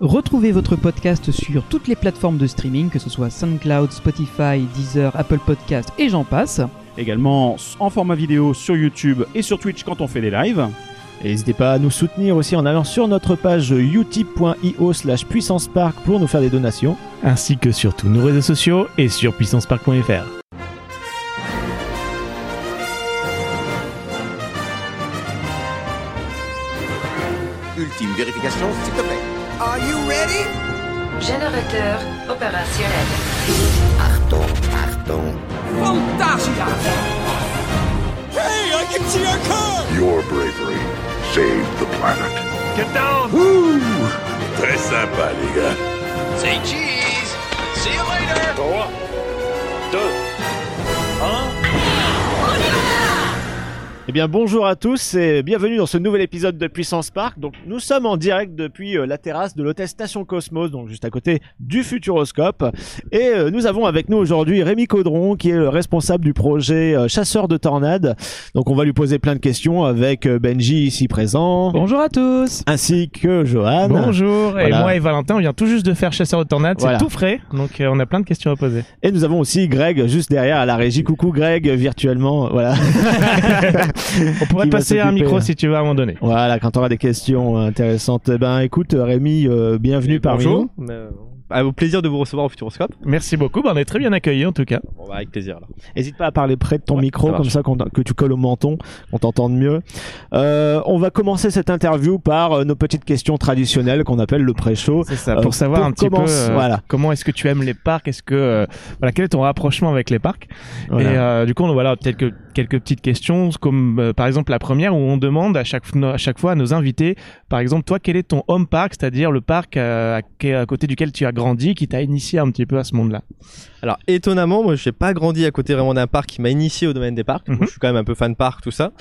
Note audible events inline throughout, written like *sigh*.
Retrouvez votre podcast sur toutes les plateformes de streaming, que ce soit SoundCloud, Spotify, Deezer, Apple Podcast et j'en passe. Également en format vidéo sur YouTube et sur Twitch quand on fait des lives. Et n'hésitez pas à nous soutenir aussi en allant sur notre page utip.io slash puissancepark pour nous faire des donations. ainsi que sur tous nos réseaux sociaux et sur puissancepark.fr. Ultime vérification, s'il te plaît. Are you ready? Générateur opérationnel. Achtung, Achtung. Fantasia! Hey, I can see our car! Your bravery saved the planet. Get down! Très sympa, les gars. Say cheese! See you later! Eh bien bonjour à tous et bienvenue dans ce nouvel épisode de Puissance Park. Donc nous sommes en direct depuis euh, la terrasse de l'hôtel Station Cosmos, donc juste à côté du Futuroscope. Et euh, nous avons avec nous aujourd'hui Rémi Caudron qui est le responsable du projet euh, Chasseur de Tornades. Donc on va lui poser plein de questions avec Benji ici présent, Bonjour à tous ainsi que Johan. Bonjour, et moi et Valentin, on vient tout juste de faire Chasseur de Tornades, Voilà. c'est tout frais, donc on a plein de questions à poser. Et nous avons aussi Greg juste derrière à la régie. Coucou Greg virtuellement. Voilà. *laughs* On pourrait passer un micro si tu veux à un moment donné. Voilà, quand on aura des questions intéressantes. Eh Ben écoute Rémi, euh, bienvenue parmi nous. Euh, bah, au plaisir de vous recevoir au Futuroscope. Merci beaucoup, bah, on est très bien accueillis en tout cas. Bon, bah, avec plaisir. Là. N'hésite pas à parler près de ton Ouais, micro, ça comme ça que tu colles au menton, qu'on t'entende mieux. Euh, on va commencer cette interview par euh, nos petites questions traditionnelles qu'on appelle le pré-show. C'est ça, Euh, pour savoir pour un petit peu euh, voilà. comment est-ce que tu aimes les parcs, est-ce que euh, voilà quel est ton rapprochement avec les parcs? Voilà. Et euh, du coup, on voilà peut-être que quelques petites questions, comme euh, par exemple la première où on demande à chaque à chaque fois à nos invités, par exemple toi, quel est ton home park, c'est-à-dire le parc euh, à, à côté duquel tu as grandi, qui t'a initié un petit peu à ce monde-là? Alors, étonnamment, moi, j'ai pas grandi à côté vraiment d'un parc qui m'a initié au domaine des parcs. Mhm. Moi, je suis quand même un peu fan parc, tout ça.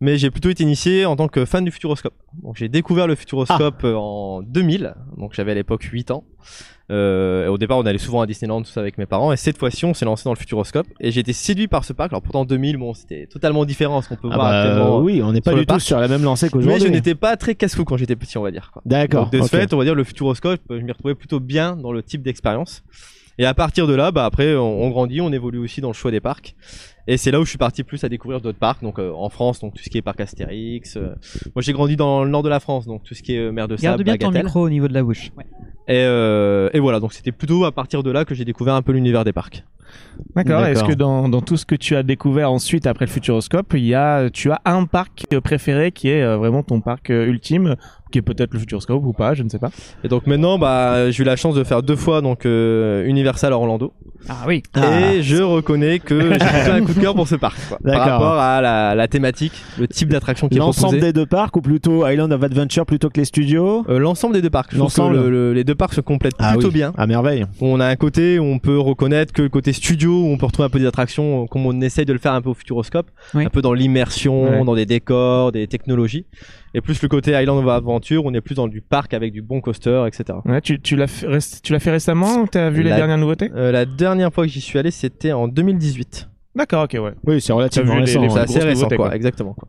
Mais j'ai plutôt été initié en tant que fan du Futuroscope. Donc, j'ai découvert le Futuroscope euh, en 2000. Donc, j'avais à l'époque 8 ans. Euh, au départ, on allait souvent à Disneyland, tout ça avec mes parents. Et cette fois-ci, on s'est lancé dans le Futuroscope. Et j'ai été séduit par ce parc. Alors, pourtant, 2000, bon, c'était totalement différent ce qu'on peut Ah voir bah, actuellement. oui, on n'est pas du tout sur la même lancée Mais qu'aujourd'hui. je n'étais pas très casse-cou quand j'étais petit, on va dire. D'accord. De ce fait, on va dire le Futuroscope, je m'y retrouvais plutôt bien dans le type d'expérience. Et à partir de là, bah après, on, on grandit, on évolue aussi dans le choix des parcs. Et c'est là où je suis parti plus à découvrir d'autres parcs. Donc euh, en France, donc tout ce qui est parc Astérix. euh, Moi, j'ai grandi dans le nord de la France, donc tout ce qui est euh, mer de Garde sable, bien ton micro au niveau de la bouche. Et, euh, et voilà, donc c'était plutôt à partir de là que j'ai découvert un peu l'univers des parcs. D'accord. Est-ce que dans, dans tout ce que tu as découvert ensuite après le Futuroscope, il y a, tu as un parc préféré qui est vraiment ton parc ultime, qui est peut-être le Futuroscope ou pas, je ne sais pas. Et donc maintenant, bah, j'ai eu la chance de faire deux fois donc euh, Universal Orlando. Ah oui Ah. Et je reconnais que j'ai *laughs* un coup de cœur pour ce parc. Quoi, par rapport à la, la thématique, le type d'attraction qui est L'ensemble proposé. des deux parcs ou plutôt Island of Adventure plutôt que les studios Euh, L'ensemble des deux parcs. L'ensemble. le- le- les deux parcs se complètent plutôt oui, bien. À merveille. On a un côté où on peut reconnaître que le côté studio, où on peut retrouver un peu des attractions, euh, comme on essaye de le faire un peu au Futuroscope, Oui. un peu dans l'immersion, Ouais. dans des décors, des technologies. Et plus le côté Island of Adventure, on est plus dans du parc avec du bon coaster, etc. Ouais, tu, tu l'as fait, tu l'as fait récemment Tu as vu les dernières nouveautés? Euh, la dernière fois que j'y suis allé, c'était en 2018. D'accord, ok, ouais. Oui, c'est relativement récent. les- C'est assez récent, quoi. quoi. Exactement. Quoi.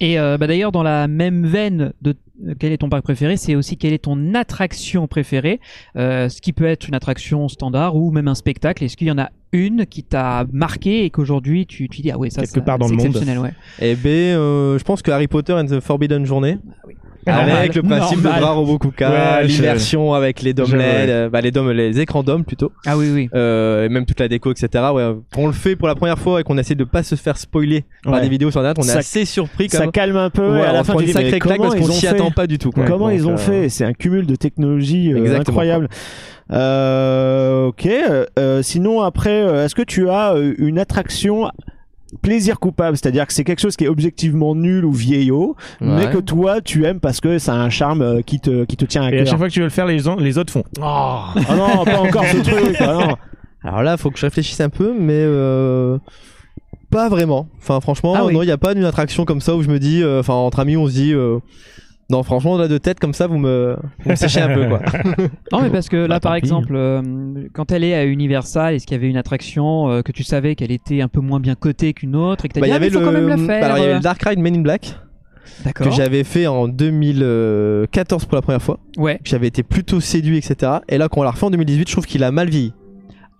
Et euh, bah, d'ailleurs, dans la même veine de quel est ton parc préféré, c'est aussi quelle est ton attraction préférée, euh, ce qui peut être une attraction standard ou même un spectacle. Est-ce qu'il y en a une qui t'a marqué et qu'aujourd'hui tu, tu dis ah ouais ça Quelque ça, part dans c'est le monde. exceptionnel ouais. Et B, euh, je pense que Harry Potter and the Forbidden Journey, Normal, avec le principe normal. de bras Robokuka, Ouais, je- l'immersion avec les dômes je- LED, euh, bah, les dômes, les écrans dômes plutôt. Ah oui oui. euh, et même toute la déco, etc. Ouais, quand on le fait pour la première fois et qu'on essaie de pas se faire spoiler par des vidéos sur internet, on est Ça- assez surpris quand Ça même. calme un peu Ouais, et à la fin tu une sacrée claque parce qu'on s'y attend pas du tout. Quoi. Comment Donc, ils ont euh, fait? C'est un cumul de technologies euh, incroyable. Euh, ok. euh, euh, sinon après, euh, est-ce que tu as euh, une attraction plaisir coupable, c'est-à-dire que c'est quelque chose qui est objectivement nul ou vieillot, mais que toi tu aimes parce que ça a un charme euh, qui te qui te tient à Et à cœur. chaque fois que tu veux le faire, les, les autres font. Oh Ah non, pas *laughs* encore ce truc. ah non. Alors là, faut que je réfléchisse un peu, mais euh, pas vraiment. Enfin, franchement, Ah oui. non, il n'y a pas d'une attraction comme ça où je me dis, euh, enfin, entre amis, on se dit. euh, non, franchement, là, de tête comme ça, vous me, vous me séchez un peu, quoi. *laughs* Non mais parce que là Bah, par tant pis. exemple euh, quand elle est à Universal est-ce qu'il y avait une attraction euh, que tu savais qu'elle était un peu moins bien cotée qu'une autre et que t'as Bah, dit y ah, mais avait faut le, quand même la faire. bah, alors, il y avait le Dark Ride Men in Black. Que j'avais fait en 2014 pour la première fois. Ouais. J'avais été plutôt séduit, etc. Et là, quand on l'a refait en 2018, je trouve qu'il a mal vieilli.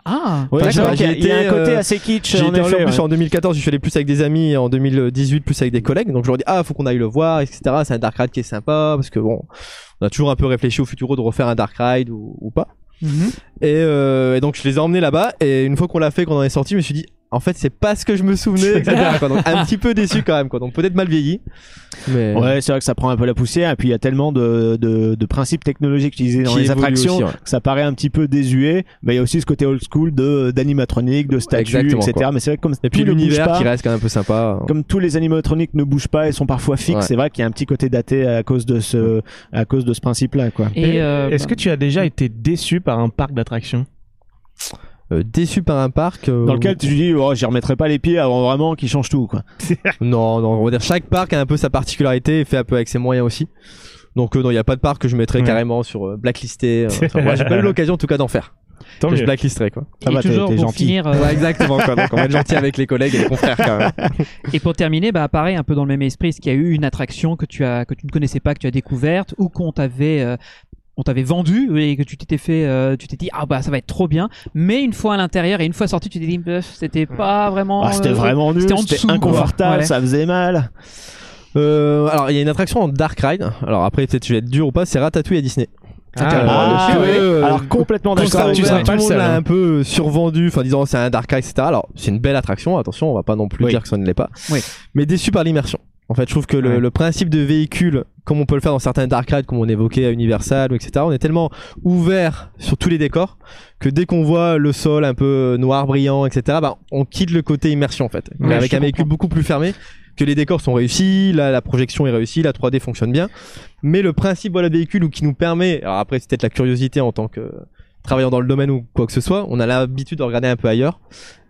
Ah. Ouais, qu'il y a- il y a un côté euh, assez kitsch J'ai en été effet. en plus ouais. en 2014, je suis allé plus avec des amis, et en 2018 plus avec des collègues. Donc je leur dis ah faut qu'on aille le voir, etc. C'est un dark ride qui est sympa parce que bon, on a toujours un peu réfléchi au futuro de refaire un dark ride ou, ou pas. Mhm. Et, euh, et donc je les ai emmenés là-bas et une fois qu'on l'a fait, qu'on en est sorti, je me suis dit en fait c'est pas ce que je me souvenais, *laughs* etc. quoi. Donc un petit peu déçu quand même quoi. Donc peut-être mal vieilli. Mais Ouais, c'est vrai que ça prend un peu la poussière et puis il y a tellement de, de, de principes technologiques utilisés dans Qui les attractions aussi, ouais. que ça paraît un petit peu désuet. Mais il y a aussi ce côté old school de d'animatronique, de statues, etc. quoi. Mais c'est vrai que comme et puis l'univers qui reste quand même un peu sympa. comme tous les animatroniques ne bougent pas et sont parfois fixes, Ouais. c'est vrai qu'il y a un petit côté daté à cause de ce à cause de ce principe-là, quoi. Et euh, Est-ce que tu as déjà été déçu par un parc d'attractions? Euh, déçu par un parc. euh, Dans lequel tu dis, oh, j'y remettrai pas les pieds avant vraiment qu'il change tout, quoi. *laughs* Non, non, on va dire chaque parc a un peu sa particularité et fait un peu avec ses moyens aussi. Donc euh, non, il y a pas de parc que je mettrais Ouais. carrément sur euh, blacklisté. euh, enfin, moi, j'ai pas eu *laughs* l'occasion en tout cas d'en faire. Tant que je blacklisterai quoi. Ça et va, t'es- toujours t'es pour gentil. finir, euh, Ouais, exactement quoi. Donc on va être gentil avec les collègues et les confrères quand même. *laughs* Et pour terminer, bah pareil, un peu dans le même esprit, est-ce qu'il y a eu une attraction que tu as que tu ne connaissais pas, que tu as découverte, ou qu'on t'avait euh, on t'avait vendu et que tu t'étais fait, euh, tu t'es dit ah bah ça va être trop bien, mais une fois à l'intérieur et une fois sorti, tu t'es dit c'était pas vraiment. Ah, c'était euh, vraiment nul, c'était inconfortable, Ouais. ça faisait mal. Euh, alors il y a une attraction en Dark Ride. Alors après peut-être je vais être dur ou pas, c'est Ratatouille à Disney. Ah, ouais. film, euh, Alors complètement d'accord. tu tout pas le monde seul, l'a hein. un peu survendu, enfin disant c'est un Dark Ride, etc. Alors c'est une belle attraction, attention, on va pas non plus Oui. dire que ça ne l'est pas. Oui. Mais déçu par l'immersion. En fait, je trouve que le, Ouais. le principe de véhicule, comme on peut le faire dans certains Dark Rides, comme on évoquait à Universal, ou etc., on est tellement ouvert sur tous les décors que dès qu'on voit le sol un peu noir, brillant, etc., bah, on quitte le côté immersion en fait. Mais avec un véhicule comprends. beaucoup plus fermé, que les décors sont réussis, la, la projection est réussie, la 3D fonctionne bien. Mais le principe voilà, de véhicule ou qui nous permet, alors après c'est peut-être la curiosité en tant que travaillant dans le domaine ou quoi que ce soit, on a l'habitude de regarder un peu ailleurs.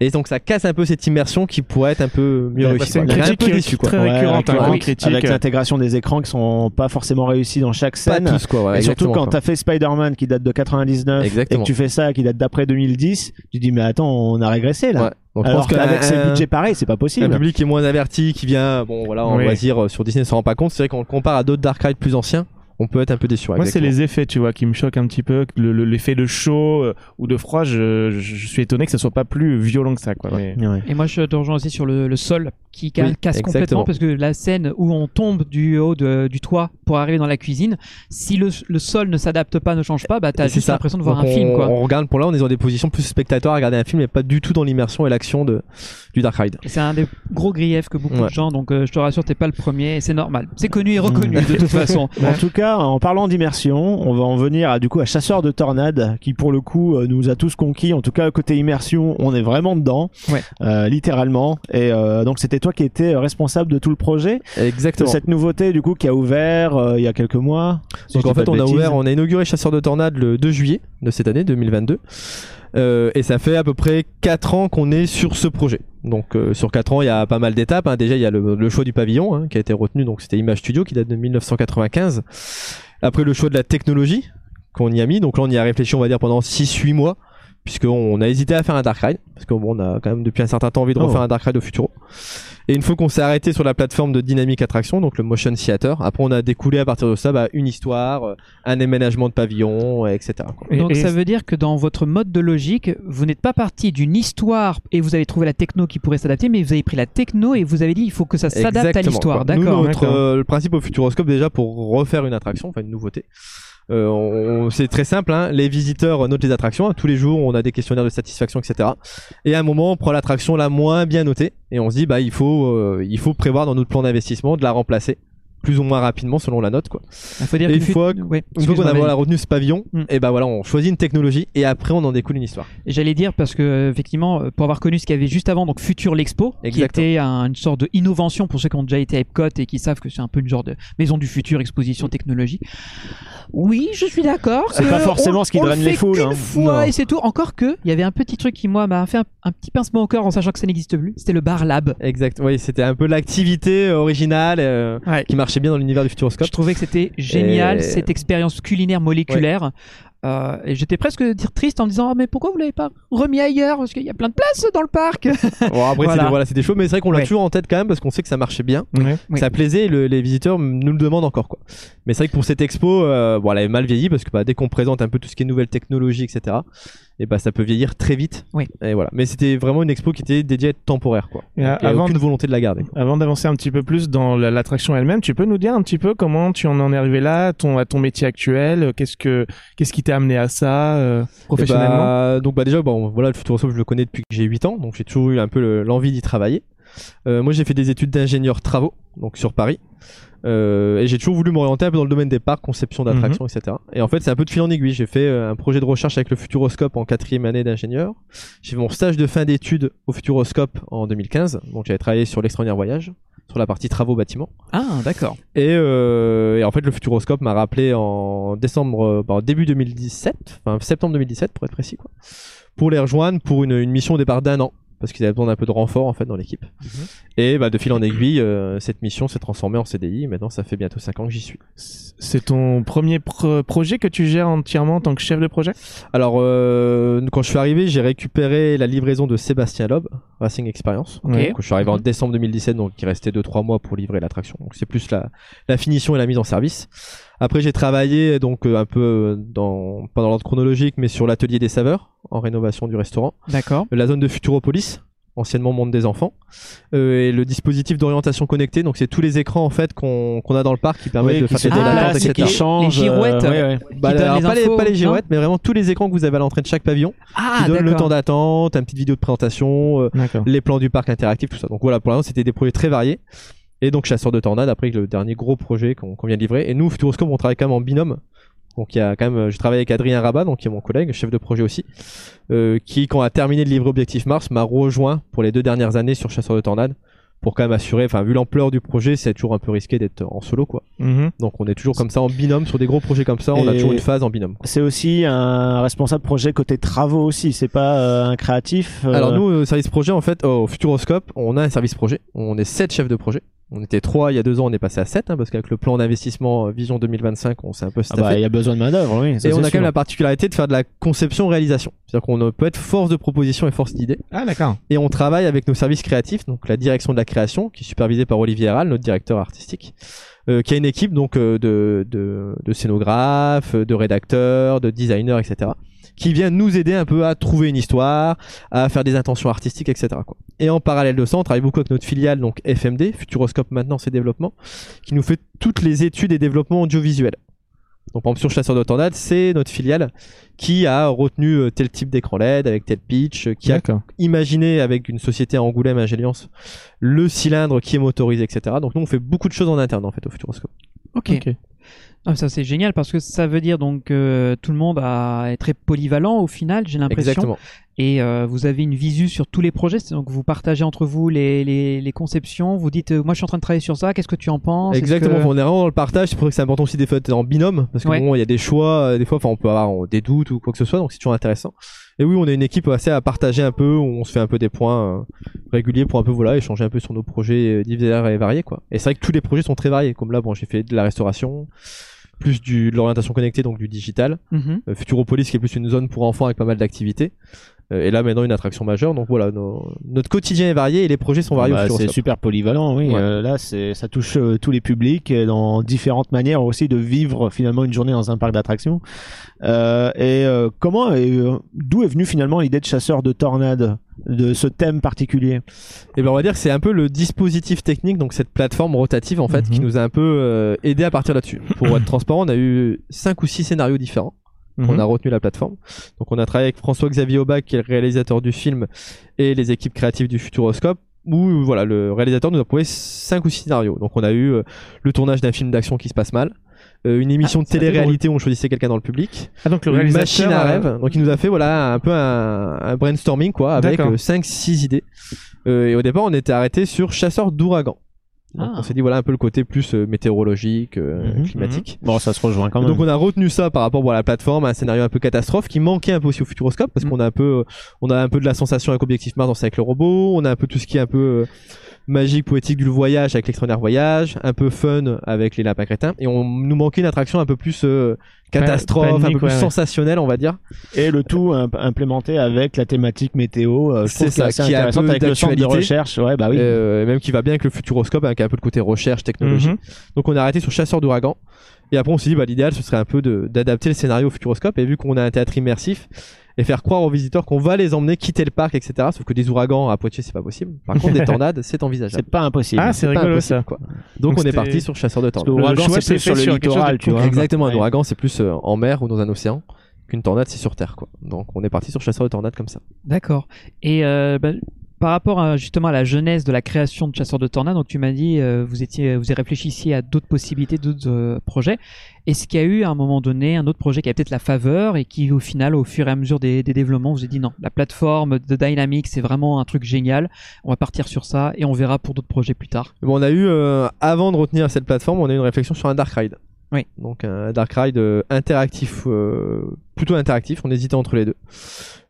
Et donc ça casse un peu cette immersion qui pourrait être un peu mieux Ouais, réussie. c'est une. On est un critique peu déçu quoi. très Ouais, récurrente, avec, hein, critique. avec l'intégration des écrans qui sont pas forcément réussis dans chaque Pas scène. tous quoi. ouais, et surtout quand t'as fait Spider-Man qui date de 99 Exactement. et que tu fais ça qui date d'après 2010, tu dis mais attends on a régressé là. Ouais. Donc, je Alors qu'avec ces un- budgets pareils c'est pas un possible. public qui est moins averti, qui vient, bon voilà, en Oui. loisir euh, sur Disney, ne s'en rend pas compte. C'est vrai qu'on le compare à d'autres Dark Rides plus anciens, on peut être un peu déçu. Moi, c'est les effets, tu vois, qui me choquent un petit peu. Le- le- L'effet de chaud euh, ou de froid, je, je, suis étonné que ça soit pas plus violent que ça, quoi. Mais- Ouais. Et moi, je te rejoins aussi sur le, le sol qui Oui, casse exactement. complètement parce que la scène où on tombe du haut de- du toit pour arriver dans la cuisine, si le, le sol ne s'adapte pas, ne change pas, bah t'as juste l'impression de voir Donc un on, film, quoi. On regarde pour là, on est dans des positions plus spectateurs à regarder un film et pas du tout dans l'immersion et l'action de du Dark Ride. Et C'est un des gros griefs que beaucoup Ouais. de gens, donc euh, je te rassure, t'es pas le premier, et c'est normal. C'est connu et reconnu de toute façon. *laughs* En tout cas, en parlant d'immersion, on va en venir à du coup à Chasseur de tornades, qui pour le coup euh, nous a tous conquis. En tout cas, côté immersion, on est vraiment dedans, Ouais. euh, littéralement. Et euh, donc c'était toi qui étais responsable de tout le projet, de Exactement. cette nouveauté du coup qui a ouvert euh, il y a quelques mois. si Donc en fait, on a ouvert, on a inauguré Chasseur de Tornades le 2 juillet de cette année 2022. Euh, et ça fait à peu près 4 ans qu'on est sur ce projet. Donc euh, sur 4 ans, il y a pas mal d'étapes. hein. Déjà, il y a le, le choix du pavillon hein, qui a été retenu. Donc c'était Image Studio qui date de 1995. Après le choix de la technologie qu'on y a mis. Donc là, on y a réfléchi, on va dire pendant 6-8 mois. Puisqu'on a hésité à faire un Dark Ride. Parce qu'on on a quand même depuis un certain temps envie de Oh. refaire un Dark Ride au Futuro. Et une fois qu'on s'est arrêté sur la plateforme de Dynamic Attraction, donc le Motion Theater, après on a découlé à partir de ça bah, une histoire, euh, un aménagement de pavillon, etc. quoi. Donc et- ça veut dire que dans votre mode de logique, vous n'êtes pas parti d'une histoire et vous avez trouvé la techno qui pourrait s'adapter, mais vous avez pris la techno et vous avez dit il faut que ça s'adapte à l'histoire. d'accord. euh, le principe au Futuroscope déjà pour refaire une attraction, enfin une nouveauté. Euh, c'est très simple, hein, les visiteurs notent les attractions. hein, tous les jours, on a des questionnaires de satisfaction, etc. Et à un moment, on prend l'attraction la moins bien notée et on se dit, bah, il faut, euh, il faut prévoir dans notre plan d'investissement de la remplacer plus ou moins rapidement selon la note, quoi. Il faut dire Et une fois- ouais, Une fois qu'on a voilà, retenu ce pavillon, Mm. et ben voilà, on choisit une technologie et après on en découle une histoire. J'allais dire parce que euh, effectivement, euh, pour avoir connu ce qu'il y avait juste avant, donc Future l'Expo, qui était un- une sorte de innovation pour ceux qui ont déjà été à Epcot et qui savent que c'est un peu une genre de maison du futur, exposition technologie. Oui, je suis d'accord. C'est pas forcément on- ce qui draine les foules, hein. fois et c'est tout. Encore que, il y avait un petit truc qui moi m'a fait un, un petit pincement au cœur en sachant que ça n'existe plus. C'était le Bar Lab. Exact. Oui, c'était un peu l'activité euh, originale euh, Ouais. qui marchait bien dans l'univers du Futuroscope. Je trouvais que c'était génial Et- cette expérience culinaire moléculaire. Euh, et j'étais presque dire triste en me disant, Ah, mais pourquoi vous l'avez pas remis ailleurs? Parce qu'il y a plein de place dans le parc. *laughs* Bon, après, Voilà. c'est voilà, c'était chaud, mais c'est vrai qu'on l'a Ouais. toujours en tête quand même parce qu'on sait que ça marchait bien, Ouais. Ça plaisait, et le- les visiteurs nous le demandent encore quoi. Mais c'est vrai que pour cette expo, euh, bon, elle avait mal vieilli parce que bah, dès qu'on présente un peu tout ce qui est nouvelles technologies, etc. Et bah ça peut vieillir très vite. Oui. Et voilà. Mais c'était vraiment une expo qui était dédiée à être temporaire quoi. Donc, avant aucune de- volonté de la garder. quoi. Avant d'avancer un petit peu plus dans la- l'attraction elle-même, tu peux nous dire un petit peu comment tu en es arrivé là, ton, à ton métier actuel, qu'est-ce que qu'est-ce qui t'a amené à ça euh, Et professionnellement? bah, donc bah déjà bon voilà le Futuroscope je le connais depuis que j'ai 8 ans donc j'ai toujours eu un peu le- l'envie d'y travailler. Euh, moi j'ai fait des études d'ingénieur travaux donc sur Paris. Euh, et j'ai toujours voulu m'orienter un peu dans le domaine des parcs, conception d'attractions, etc. Et en fait, c'est un peu de fil en aiguille. J'ai fait euh, un projet de recherche avec le Futuroscope en quatrième année d'ingénieur. J'ai fait mon stage de fin d'études au Futuroscope en 2015. Donc, j'avais travaillé sur l'extraordinaire voyage, sur la partie travaux bâtiments. ah, d'accord. Et, euh, et en fait, le Futuroscope m'a rappelé en décembre, euh, bah, début 2017, enfin septembre 2017 pour être précis, quoi, pour les rejoindre pour une, une mission au départ d'un an. Parce qu'ils avaient besoin d'un peu de renfort en fait dans l'équipe. Et bah, de fil en aiguille, euh, cette mission s'est transformée en CDI. Maintenant, ça fait bientôt 5 ans que j'y suis. C'est ton premier pro- projet que tu gères entièrement en tant que chef de projet? Alors, euh, quand je suis arrivé, j'ai récupéré la livraison de Sébastien Loeb, Racing Experience. Donc, je suis arrivé en décembre 2017, donc il restait 2-3 mois pour livrer l'attraction. Donc, c'est plus la, la finition et la mise en service. Après, j'ai travaillé donc euh, un peu dans, pas dans l'ordre chronologique, mais sur l'atelier des saveurs, en rénovation du restaurant. D'accord. La zone de Futuropolis, anciennement Monde des Enfants. Euh, et le dispositif d'orientation connectée, donc c'est tous les écrans en fait qu'on qu'on a dans le parc qui permettent Oui, de qui faire se des déplacent et etc. qui changent. Les girouettes. euh, ouais, ouais. Bah, Qui donnent alors, les pas, les, infos, pas les girouettes, mais vraiment tous les écrans que vous avez à l'entrée de chaque pavillon, Ah, qui donnent le temps d'accord. d'attente, une petite vidéo de présentation, euh, D'accord. les plans du parc interactif, tout ça. Donc voilà, pour l'instant, c'était des projets très variés. Et donc, Chasseur de Tornades, après le dernier gros projet qu'on qu'on vient de livrer. Et nous, Futuroscope, on travaille quand même en binôme. Donc il y a quand même, euh, je travaille avec Adrien Rabat, donc qui est mon collègue, chef de projet aussi, euh, qui quand on a terminé de livrer Objectif Mars m'a rejoint pour les deux dernières années sur Chasseur de Tornades pour quand même assurer, enfin vu l'ampleur du projet, c'est toujours un peu risqué d'être en solo quoi. Mhm. Donc on est toujours comme ça en binôme sur des gros projets comme ça, on a toujours une phase en binôme. C'est aussi un responsable projet côté travaux aussi, c'est pas euh, un créatif. euh, Alors nous, au service projet, en fait, au Futuroscope, on a un service projet. On est sept chefs de projet. On était trois il y a deux ans, on est passé à 7 parce qu'avec le plan d'investissement euh, Vision 2025, on s'est un peu ah staffé. bah, il y a besoin de main d'œuvre, oui. ça, et on a quand même la particularité de faire de la conception-réalisation. C'est-à-dire qu'on euh, peut être force de proposition et force d'idée. Ah d'accord. Et on travaille avec nos services créatifs, donc la direction de la création, qui est supervisée par Olivier Herral, notre directeur artistique, euh, qui a une équipe donc euh, de, de, de scénographes, de rédacteurs, de designers, etc., qui vient nous aider un peu à trouver une histoire, à faire des intentions artistiques, etc. Quoi. Et en parallèle de ça, on travaille beaucoup avec notre filiale, donc FMD, Futuroscope maintenant c'est développement, qui nous fait toutes les études et développements audiovisuels. Donc par exemple sur Chasseur de Tornades, c'est notre filiale qui a retenu euh, tel type d'écran LED avec tel pitch, euh, qui a imaginer avec une société à Angoulême, Ingéliance, le cylindre qui est motorisé, etc. Donc nous, on fait beaucoup de choses en interne, en fait, au Futuroscope. Ok. Ok. Ah, ça c'est génial parce que ça veut dire donc que tout le monde a, est très polyvalent au final, j'ai l'impression. Exactement. Et euh, vous avez une visu sur tous les projets, donc vous partagez entre vous les, les, les conceptions, vous dites euh, moi je suis en train de travailler sur ça, qu'est-ce que tu en penses? Exactement. que- On est vraiment dans le partage. C'est pour ça que c'est important aussi des fois d'être en binôme, parce que Ouais. bon, il y a des choix, euh, des fois, enfin, on peut avoir euh, des doutes ou quoi que ce soit, donc c'est toujours intéressant. Et oui, on est une équipe assez à partager un peu, où on se fait un peu des points euh, réguliers pour un peu voilà échanger un peu sur nos projets euh, divers et variés, quoi. Et c'est vrai que tous les projets sont très variés. Comme là, bon, j'ai fait de la restauration, plus du, de l'orientation connectée, donc du digital. Mhm. Euh, Futuropolis qui est plus une zone pour enfants avec pas mal d'activités. Euh, et là maintenant une attraction majeure. Donc voilà, nos- notre quotidien est varié et les projets sont variés Bah, au c'est super polyvalent, oui. Ouais. Euh, là, c'est ça touche euh, tous les publics dans différentes manières aussi de vivre finalement une journée dans un parc d'attractions. Euh, et euh, comment et euh, d'où est venue finalement l'idée de chasseur de tornades, de ce thème particulier Et ben on va dire que c'est un peu le dispositif technique, donc cette plateforme rotative en fait, Mhm. qui nous a un peu euh, aidé à partir là-dessus. Pour être transparent, on a eu cinq ou six scénarios différents. Mhm. On a retenu la plateforme. Donc on a travaillé avec François-Xavier Aubac, qui est le réalisateur du film, et les équipes créatives du Futuroscope. Où voilà, le réalisateur nous a prouvé cinq ou six scénarios. Donc on a eu euh, le tournage d'un film d'action qui se passe mal, euh, une émission de ça fait télé-réalité où on choisissait quelqu'un dans le public, Ah donc le une réalisateur. machine à euh, rêve. Donc il nous a fait voilà un peu un, un brainstorming quoi avec D'accord. 5 6 idées. Euh, et au départ, on était arrêté sur chasseur d'ouragans. Donc, Ah. On s'est dit voilà un peu le côté plus euh, météorologique, euh, Mhm, climatique. Bon, ça se rejoint quand même. Donc on a retenu ça par rapport à la plateforme, à un scénario un peu catastrophe qui manquait un peu aussi au Futuroscope parce Mhm. qu'on a un peu euh, on a un peu de la sensation avec Objectif Mars dans avec le robot, on a un peu tout ce qui est un peu euh, magique poétique du voyage avec l'extraordinaire voyage, un peu fun avec les lapins crétins et on nous manquait une attraction un peu plus euh, catastrophe, un peu plus ouais, ouais. sensationnel, on va dire. Et le tout imp- implémenté avec la thématique météo. euh, C'est ça, assez qui a un peu avec le centre de recherche. Ouais, bah oui. Euh, et même qui va bien avec le futuroscope, avec un peu le côté recherche, technologie. Mhm. Donc on a arrêté sur chasseur d'ouragan. Et après on s'est dit bah l'idéal ce serait un peu d'adapter le scénario au futuroscope. Et vu qu'on a un théâtre immersif et faire croire aux visiteurs qu'on va les emmener quitter le parc, etc. Sauf que des ouragans à Poitiers c'est pas possible. Par contre des *laughs* tornades c'est envisageable. C'est pas impossible. Ah, c'est pas rigolo impossible, ça. quoi. Donc, Donc on est parti sur chasseur de Parce que tornades. l'ouragan, c'est plus sur le littoral, tu vois. Exactement, un ouragan c'est plus euh, en mer ou dans un océan qu'une tornade c'est sur terre quoi. Donc on est parti sur chasseur de tornades comme ça. D'accord. Et euh, bah, par rapport à, justement à la jeunesse de la création de Chasseurs de Tornades, donc tu m'as dit euh, vous étiez vous y réfléchissiez à d'autres possibilités, d'autres euh, projets. Est-ce qu'il y a eu à un moment donné un autre projet qui a peut-être la faveur et qui au final, au fur et à mesure des, développements, vous avez dit non, la plateforme de Dynamics c'est vraiment un truc génial. On va partir sur ça et on verra pour d'autres projets plus tard. Bon, on a eu, euh, avant de retenir cette plateforme, on a eu une réflexion sur un Dark Ride. Oui. Donc un Dark Ride euh, interactif, euh, plutôt interactif, on hésitait entre les deux.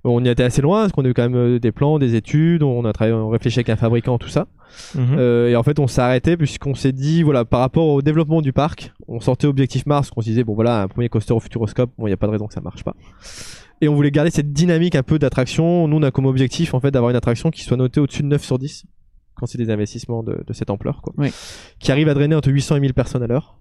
On y était assez loin, parce qu'on a eu quand même euh, des plans, des études, on a travaillé, on réfléchi avec un fabricant, tout ça. Mhm. Euh, et en fait, on s'est arrêté puisqu'on s'est dit, voilà, par rapport au développement du parc, on sortait Objectif Mars, qu'on se disait, bon voilà, un premier coaster au Futuroscope, bon, il n'y a pas de raison que ça marche pas. Et on voulait garder cette dynamique un peu d'attraction. Nous, on a comme objectif, en fait, d'avoir une attraction qui soit notée au-dessus de 9 sur 10, quand c'est des investissements de, de cette ampleur, quoi. Oui. Qui arrive à drainer entre 800 et 1000 personnes à l'heure.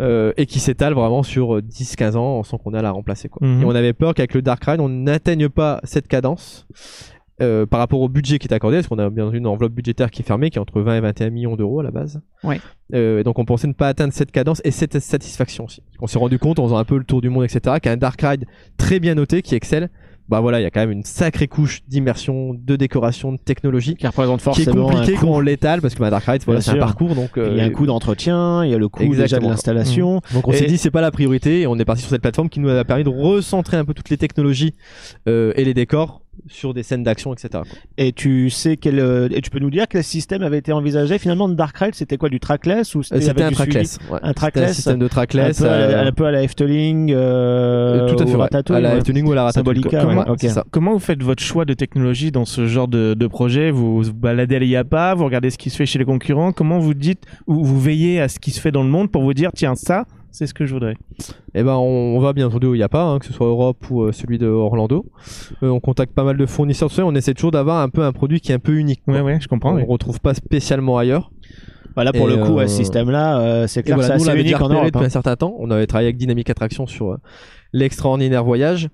Euh, et qui s'étale vraiment sur euh, 10-15 ans sans qu'on ait à la remplacer, quoi. Mhm. Et on avait peur qu'avec le Dark Ride, on n'atteigne pas cette cadence. euh, par rapport au budget qui est accordé, parce qu'on a bien une enveloppe budgétaire qui est fermée, qui est entre 20 et 21 millions d'euros à la base. Ouais. Euh, et donc on pensait ne pas atteindre cette cadence et cette satisfaction aussi. On s'est rendu compte en faisant un peu le tour du monde, etc., qu'un Dark Ride très bien noté, qui excelle, bah voilà, il y a quand même une sacrée couche d'immersion, de décoration, de technologie, Qui représente qui est forcément compliqué quand on l'étale, parce que bah, Dark Ride, voilà, c'est un parcours, donc Il y a euh, un coût d'entretien, il y a le coût déjà de Exactement. l'installation. donc on s'est dit c'est pas la priorité et on est parti sur cette plateforme qui nous a permis de recentrer un peu toutes les technologies euh, et les décors sur des scènes d'action, etc. quoi. Et tu sais quel euh, et tu peux nous dire quel système avait été envisagé finalement de Dark Ride C'était quoi du trackless ou Euh, c'était C'était avec un du suivi trackless. ouais. Un trackless. système de un trackless. à euh, un peu à la Efteling, euh, tout à fait. ou ouais. Ratatouille, à la. Efteling ou à la Ratatouille. Ouais. Comment vous faites votre choix de technologie dans ce genre de, de projet? Vous, vous baladez à l'IAPA, vous regardez ce qui se fait chez les concurrents. Comment vous dites ou vous veillez à ce qui se fait dans le monde pour vous dire tiens ça c'est ce que je voudrais. Eh ben, on, on va bien entendu où il n'y a pas, hein, que ce soit Europe ou euh, celui de Orlando. Euh, on contacte pas mal de fournisseurs, on essaie toujours d'avoir un peu un produit qui est un peu unique. Ouais ouais je comprends. on ouais. retrouve pas spécialement ailleurs. Voilà pour Et, le coup, euh, à ce système-là, euh, c'est clair, voilà, c'est assez unique en repéré Europe. depuis hein. un certain temps. On avait travaillé avec Dynamic Attraction sur euh, l'extraordinaire voyage.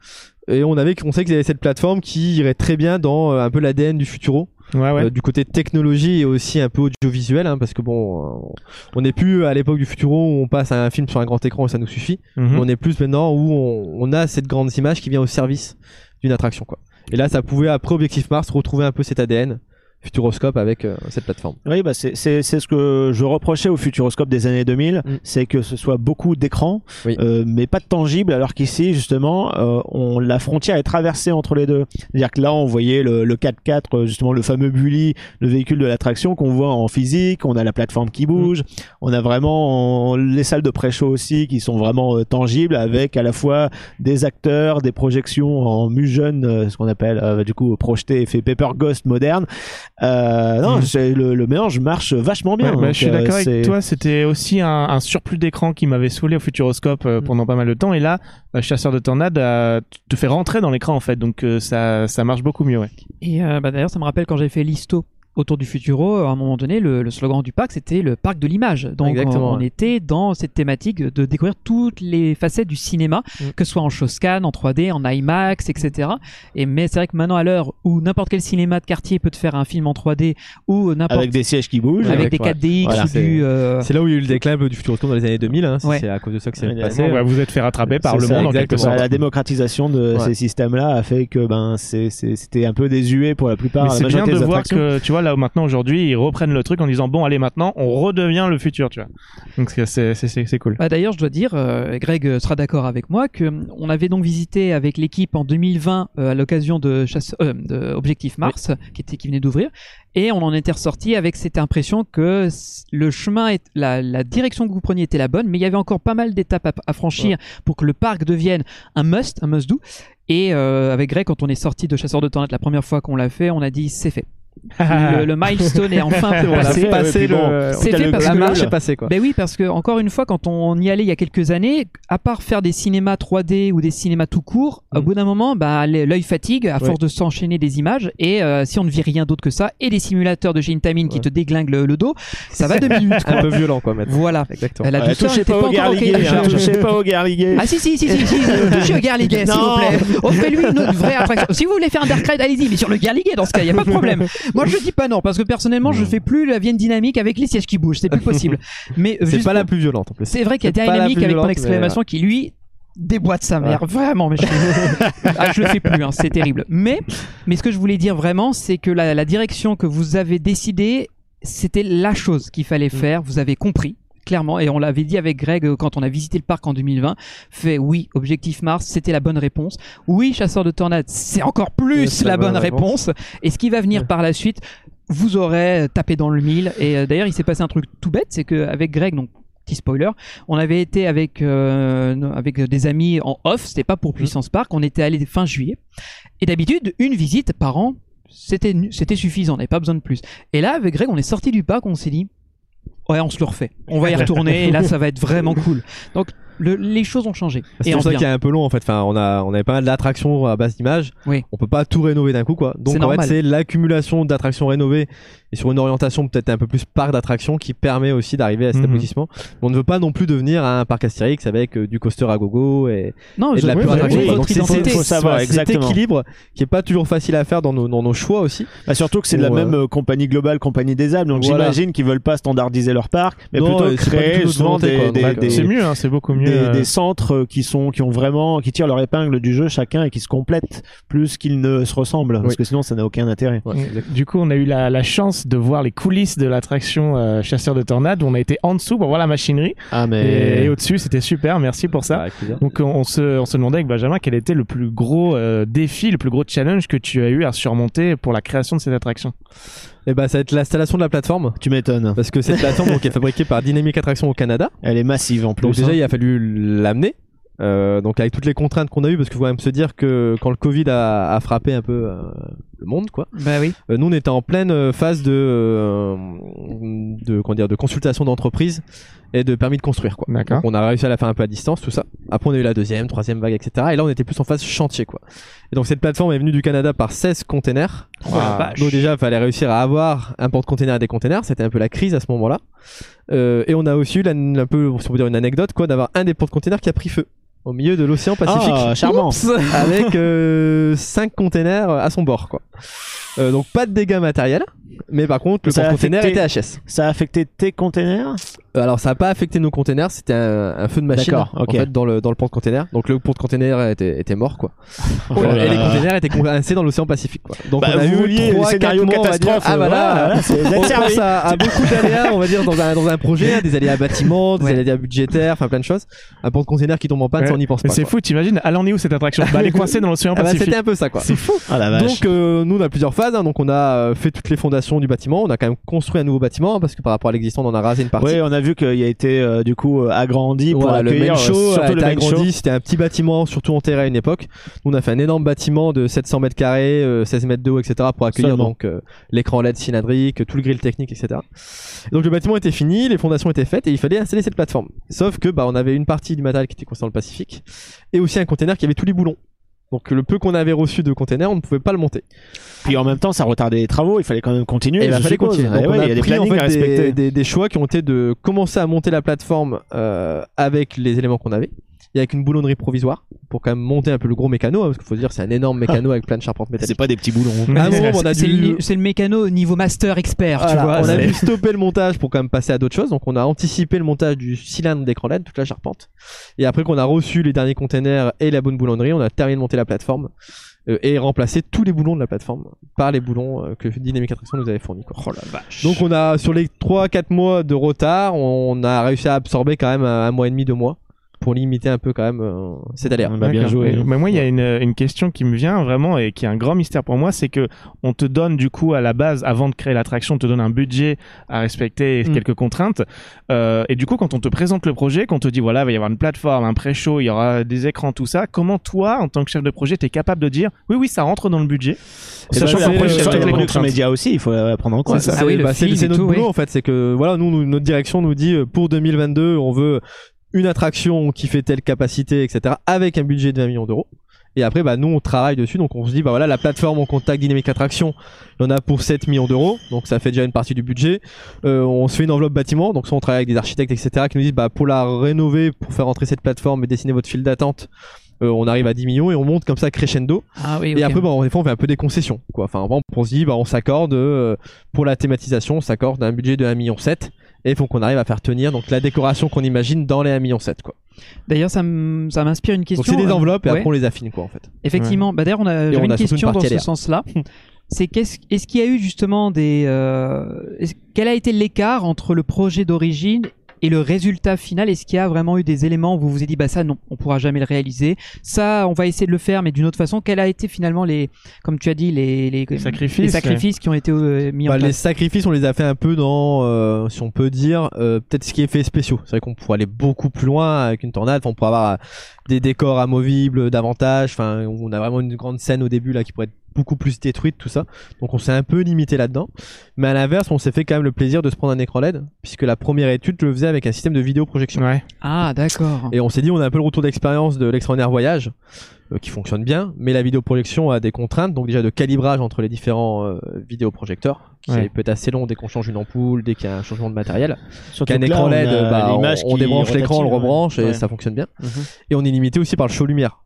Et on avait, on sait qu'ils avaient cette plateforme qui irait très bien dans euh, un peu l'ADN du Futuro, Ouais ouais. euh, du côté technologie et aussi un peu audiovisuel, hein, parce que bon, euh, on n'est plus à l'époque du Futuro où on passe à un film sur un grand écran et ça nous suffit. Mhm. On est plus maintenant où on, on a cette grande image qui vient au service d'une attraction, quoi. Et là, ça pouvait après Objectif Mars retrouver un peu cet ADN Futuroscope avec euh, cette plateforme. Oui, bah c'est c'est c'est ce que je reprochais au Futuroscope des années 2000, Mm. c'est que ce soit beaucoup d'écrans, Oui. euh, mais pas de tangible, alors qu'ici justement, euh, on la frontière est traversée entre les deux. C'est-à-dire que là, on voyait le, le 4x4, euh, justement le fameux Bully, le véhicule de l'attraction qu'on voit en physique, on a la plateforme qui bouge, on a vraiment les salles de pré-show aussi qui sont vraiment euh, tangibles, avec à la fois des acteurs, des projections en mu jeune, euh, ce qu'on appelle euh, du coup projeté effet Paper Ghost moderne. Euh, non, Mm. le, le mélange marche vachement bien. Ouais, bah, donc, je suis euh, d'accord c'est- avec toi, c'était aussi un, un surplus d'écran qui m'avait saoulé au Futuroscope euh, Mm. pendant pas mal de temps. Et là, euh, Chasseur de Tornades euh, te fait rentrer dans l'écran en fait, donc euh, ça, ça marche beaucoup mieux. Ouais. Et euh, bah, d'ailleurs, ça me rappelle quand j'ai fait l'histo autour du Futuro, à un moment donné, le, le slogan du parc, c'était le parc de l'image. Donc, Exactement, on, on ouais. était dans cette thématique de découvrir toutes les facettes du cinéma, Mm. que ce soit en Showscan, en 3D, en IMAX, etc. Et mais c'est vrai que maintenant, à l'heure où n'importe quel cinéma de quartier peut te faire un film en 3D ou n'importe avec des sièges qui bougent. avec avec- des ouais. 4DX Voilà, ou du euh, C'est là où il y a eu le déclin un peu du Futuroscope dans les années 2000. Hein, si Ouais. C'est à cause de ça que c'est Ouais, passé. Bah, vous êtes fait rattraper par le ça, monde en quelque sorte. La démocratisation de Ouais. ces systèmes-là a fait que ben c'était un peu désuet pour la plupart. C'est bien de des voir que, tu vois, là maintenant aujourd'hui, ils reprennent le truc en disant bon, allez, maintenant, on redevient le futur, tu vois. Donc c'est cool. Bah, D'ailleurs, je dois dire, euh, Greg sera d'accord avec moi, que hum, on avait donc visité avec l'équipe en 2020 euh, à l'occasion de, chasse- euh, de Objectif Mars, qui était qui venait d'ouvrir, et on en était ressorti avec cette impression que le chemin, est, la, la direction que vous preniez était la bonne, mais il y avait encore pas mal d'étapes à, à franchir pour que le parc devienne un must, un must do. Et euh, avec Greg, quand on est sorti de Chasseur de Tornades la première fois qu'on l'a fait, on a dit c'est fait. Le, le *laughs* milestone est enfin Voilà, passé. c'est passé, bon, le- c'est fait parce La que- marche est passée quoi. Ben oui, parce que encore une fois, quand on y allait il y a quelques années, à part faire des cinémas 3D ou des cinémas tout court, au Mm. bout d'un moment, bah, l- l'œil fatigue à Ouais. force de s'enchaîner des images. Et euh, si on ne vit rien d'autre que ça, et des simulateurs de Intamin qui Ouais. te déglinguent le, le dos, ça va deux minutes. *laughs* Un quoi. peu violent quoi maintenant. Voilà. Exactement. La douceur n'était pas au encore hein, *laughs* touchez pas au garliguet. Ah si si si si, si touchez au Garliguet s'il vous plaît. On fait lui une autre vraie attraction. Si vous voulez faire un Dark Ride, allez-y, mais sur le Garliguet dans ce cas, il y a pas de problème. Moi je dis pas non parce que personnellement je fais plus la Vienne dynamique avec les sièges qui bougent, c'est plus possible. *laughs* Mais euh, C'est pas la plus violente en plus. C'est vrai qu'il y a dynamique avec violente, exclamation qui lui déboîte sa mère. Vraiment mais je... *laughs* Ah, je le fais plus hein, c'est terrible. Mais mais ce que je voulais dire vraiment c'est que la, la direction que vous avez décidé c'était la chose qu'il fallait faire. Vous avez compris clairement et on l'avait dit avec Greg euh, quand on a visité le parc en 2020 fait oui objectif Mars c'était la bonne réponse. Oui chasseur de tornades c'est encore plus la la bonne bonne réponse. et ce qui va venir par la suite vous aurez tapé dans le mille. Et euh, d'ailleurs il s'est passé un truc tout bête c'est que avec Greg donc petit spoiler on avait été avec euh, avec des amis en off c'était pas pour Puissance Park on était allé fin juillet. Et d'habitude une visite par an c'était c'était suffisant on n'avait pas besoin de plus. Et là avec Greg on est sorti du parc on s'est dit ouais on se le refait. On va y *laughs* retourner et là ça va être vraiment cool. Donc le- les choses ont changé C'est pour ça qu'il y a un peu long en fait. Enfin, on a on avait pas mal d'attractions à base d'images. Oui. On peut pas tout rénover d'un coup quoi. Donc C'est en fait c'est l'accumulation d'attractions rénovées et sur une orientation peut-être un peu plus parc d'attractions qui permet aussi d'arriver à cet Mhm. aboutissement. Mais on ne veut pas non plus devenir un parc Astérix avec euh, du coaster à gogo et, non et de la je- pure attraction. oui, Donc c'est faut savoir, cet exactement. équilibre qui est pas toujours facile à faire dans nos dans nos choix aussi. Bah, surtout que c'est de la même euh, compagnie globale, compagnie des Alpes. Donc Voilà. j'imagine qu'ils veulent pas standardiser leur parc, mais Non, plutôt créer des, Donc, des- C'est mieux, hein, c'est beaucoup mieux. Des, euh, des centres qui sont qui ont vraiment qui tirent leur épingle du jeu chacun et qui se complètent plus qu'ils ne se ressemblent parce que sinon ça n'a aucun intérêt. Ouais, Mm. Du coup, on a eu la, la chance de voir les coulisses de l'attraction euh, Chasseur de Tornades. où On a été en dessous pour voir la machinerie. Ah Et, et au-dessus, c'était super. Merci pour ça. Donc, on, on se, on se demandait avec Benjamin quel était le plus gros euh, défi, le plus gros challenge que tu as eu à surmonter pour la création de cette attraction. Et bah ça va être l'installation de la plateforme Tu m'étonnes. parce que cette plateforme donc, est fabriquée par Dynamic Attraction au Canada. Elle est massive en plus. Donc déjà, hein. il a fallu l'amener. Euh, donc avec toutes les contraintes qu'on a eues, parce qu'il faut quand même se dire que quand le Covid a, a frappé un peu euh, le monde, quoi. bah oui euh, nous, on était en pleine euh, phase de, euh, de comment dire, de consultation d'entreprise et de permis de construire, quoi. D'accord. On a réussi à la faire un peu à distance, tout ça. Après, on a eu la deuxième, troisième vague, etc. Et là, on était plus en phase chantier, quoi. Et donc cette plateforme est venue du Canada par 16 containers. Oh la vache. Donc déjà, il fallait réussir à avoir un porte-container et des containers. C'était un peu la crise à ce moment-là. Euh, et on a aussi eu la- un peu, si on peut dire une anecdote, quoi, d'avoir un des porte-containers qui a pris feu au milieu de l'océan Pacifique. Ah, charmant. *laughs* avec 5 containers à son bord, quoi. Euh, donc pas de dégâts matériels, mais par contre le Ça porte-container affecté- était HS. Ça a affecté tes containers Euh, Alors ça a pas affecté nos containers, c'était un, un feu de machine en fait dans le dans le porte-container. Donc le porte-container était, était mort quoi. *laughs* Oh là et les containers étaient coincés dans l'océan Pacifique quoi. Donc Bah, on a vous eu vouliez le 3 scénario 4 mois, on va dire. catastrophe, Ah voilà, voilà, on pense à, à beaucoup d'aléas, on va dire dans un dans un projet, des aléas bâtiments, des Ouais. aléas budgétaires, enfin plein de choses. Un porte-container qui tombe en panne, Ouais. ça on n'y pense Mais pas. c'est fou, t'imagines Elle en est où cette attraction? *laughs* Bah, Elle est coincée dans l'océan Ah bah, Pacifique. c'était un peu ça quoi. C'est fou. Ah. Donc euh, nous on a plusieurs phases, hein. donc on a euh, fait toutes les fondations du bâtiment, on a quand même construit un nouveau bâtiment hein, parce que par rapport à l'existant on en a rasé une partie. Oui, on a vu qu'il a été euh, du coup euh, agrandi pour Voilà, le accueillir main euh, show a surtout le main show. agrandi, c'était un petit bâtiment surtout enterré à une époque. Nous, on a fait un énorme bâtiment de 700 mètres carrés, euh, 16 mètres de haut, etc. pour accueillir Seulement. donc euh, l'écran LED cylindrique, tout le grill technique, etc. Et donc le bâtiment était fini, les fondations étaient faites et il fallait installer cette plateforme. Sauf que bah on avait une partie du matériel qui était construit dans le Pacifique et aussi un container qui avait tous les boulons. Donc le peu qu'on avait reçu de containers, on ne pouvait pas le monter. Puis en même temps, ça retardait les travaux. Il fallait quand même continuer. Et il suppose. continuer. Eh ouais, a il y a des pris en plannings fait, à respecter. des, des- des choix qui ont été de commencer à monter la plateforme euh, avec les éléments qu'on avait et avec une boulonnerie provisoire pour quand même monter un peu le gros mécano hein, parce qu'il faut se dire c'est un énorme mécano *laughs* avec plein de charpentes métalliques. C'est pas des petits boulons. À un moment, on a c'est dû- le, c'est le mécano au niveau master expert tu vois on a dû *laughs* stopper le montage pour quand même passer à d'autres choses. Donc on a anticipé le montage du cylindre d'écran LED, toute la charpente. Et après qu'on a reçu les derniers containers et la bonne boulonnerie, on a terminé de monter la plateforme euh, et remplacé tous les boulons de la plateforme par les boulons euh, que Dynamic Attraction nous avait fournis. Quoi. oh la vache Donc on a sur les 3-4 mois de retard, on a réussi à absorber quand même un, un mois et demi, deux mois pour limiter un peu quand même euh, cette alerte. Bah, bien D'accord. joué. Mais, mais moi, il y a une, une question qui me vient vraiment et qui est un grand mystère pour moi, c'est que on te donne du coup à la base, avant de créer l'attraction, on te donne un budget à respecter et Mm. quelques contraintes. Euh, et du coup, quand on te présente le projet, qu'on te dit voilà, il va y avoir une plateforme, un pré-show, il y aura des écrans, tout ça, comment toi, en tant que chef de projet, t'es capable de dire oui, oui, ça rentre dans le budget, Sachant sachant que y a sur toutes la les contraintes. média aussi, il faut la prendre en compte. Ouais, Ah oui, bah, c'est c'est notre tout, boulot oui. en fait. C'est que voilà, nous, nous, notre direction nous dit euh, pour 2022, on veut une attraction qui fait telle capacité, etc. avec un budget de 20 millions d'euros. Et après, bah, nous, on travaille dessus. Donc, on se dit, bah voilà, la plateforme, on contacte Dynamic Attraction. Il y en a pour 7 millions d'euros. Donc, ça fait déjà une partie du budget. Euh, on se fait une enveloppe bâtiment. Donc, ça, on travaille avec des architectes, etc. qui nous disent, bah, pour la rénover, pour faire entrer cette plateforme et dessiner votre file d'attente, euh, on arrive à 10 millions et on monte comme ça crescendo. Ah oui, Et après, bah, des fois, on fait un peu des concessions, quoi. Enfin, on se dit, bah, on s'accorde, euh, pour la thématisation, on s'accorde un budget de 1,7 million. Et il faut qu'on arrive à faire tenir, donc, la décoration qu'on imagine dans les 1,7 million, quoi. D'ailleurs, ça m'inspire une question. Donc, c'est des euh, enveloppes et ouais. après, on les affine, quoi, en fait. Effectivement. Bah, d'ailleurs, on a, on une a question une dans ce sens-là. C'est qu'est-ce, est-ce qu'il y a eu justement des, euh, quel a été l'écart entre le projet d'origine et le résultat final Est-ce qu'il y a vraiment eu des éléments où vous vous êtes dit, bah ça, non, on pourra jamais le réaliser. Ça, on va essayer de le faire, mais d'une autre façon. Quels a été finalement les, comme tu as dit, les, les, Les sacrifices, les sacrifices qui ont été euh, mis en Bah, les place? sacrifices, on les a fait un peu dans, euh, si on peut dire, euh, peut-être ce qui est fait spéciaux. C'est vrai qu'on pourrait aller beaucoup plus loin avec une tornade. Enfin, on pourrait avoir euh, des décors amovibles davantage. Enfin, on a vraiment une grande scène au début là qui pourrait être beaucoup plus détruite, tout ça. Donc, on s'est un peu limité là-dedans. Mais à l'inverse, on s'est fait quand même le plaisir de se prendre un écran LED, puisque la première étude, je le faisais avec un système de vidéoprojection. Ouais. Ah, d'accord. Et on s'est dit, on a un peu le retour d'expérience de l'extraordinaire voyage, euh, qui fonctionne bien, mais la vidéoprojection a des contraintes, donc déjà de calibrage entre les différents euh, vidéoprojecteurs, qui Ouais. peut être assez long dès qu'on change une ampoule, dès qu'il y a un changement de matériel. Surtout Qu'un que là, écran on LED, a bah, on, débranche l'écran, on le rebranche et ouais. ça fonctionne bien. Mhm. Et on est limité aussi par le show lumière.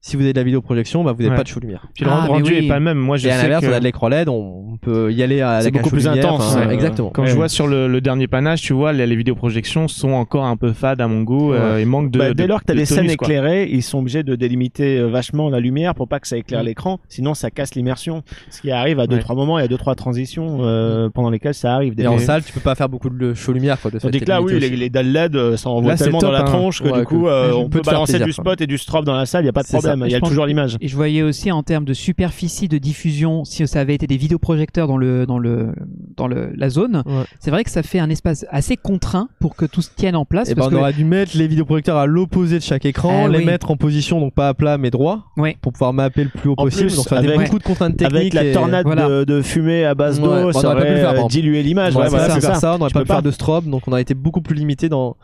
Si vous avez de la vidéoprojection, bah vous n'avez Ouais. pas de show lumière. Puis le Ah, rendu oui. est pas le même. Moi, je et à l'inverse, que... on a de l'écran LED, on peut y aller avec beaucoup un show plus lumière, intense, enfin, euh, exactement. Quand Ouais, je ouais. vois sur le, le dernier panache, tu vois, les, les vidéoprojections sont encore un peu fades à mon goût. euh, il manque de. Bah, de- dès lors que tu as de des scènes quoi. éclairées, ils sont obligés de délimiter euh, vachement la lumière pour pas que ça éclaire Mm. l'écran, sinon ça casse l'immersion. Ce qui arrive à deux Ouais. trois moments, il y a deux trois transitions euh, pendant lesquelles ça arrive. Et en salle, tu peux pas faire beaucoup de show lumière, quoi. De Tandis que là, oui, les, dalles LED, euh, ça envoie c'est tellement dans la hein. tronche que du coup, *laughs* on peut balancer du spot et du strobe dans la salle, il y a pas de C'est Il y a toujours l'image. Et je voyais aussi en termes de superficie de diffusion, si ça avait été des vidéoprojecteurs dans le dans le dans le la zone, Ouais. c'est vrai que ça fait un espace assez contraint pour que tout se tienne en place. Et ben, parce on que aurait dû mettre les vidéoprojecteurs à l'opposé de chaque écran, Ah les oui. mettre en position donc pas à plat mais droit, Ouais. pour pouvoir mapper le plus haut En possible. plus, donc ça a avec- beaucoup de contraintes techniques. Avec la et- tornade Voilà. de, de fumée à base d'eau, Ouais, on ça aurait euh, dilué l'image. On Ouais, voilà, c'est ça. ça, on n'aurait pas pu faire de strobe, donc on a été beaucoup plus limité dans,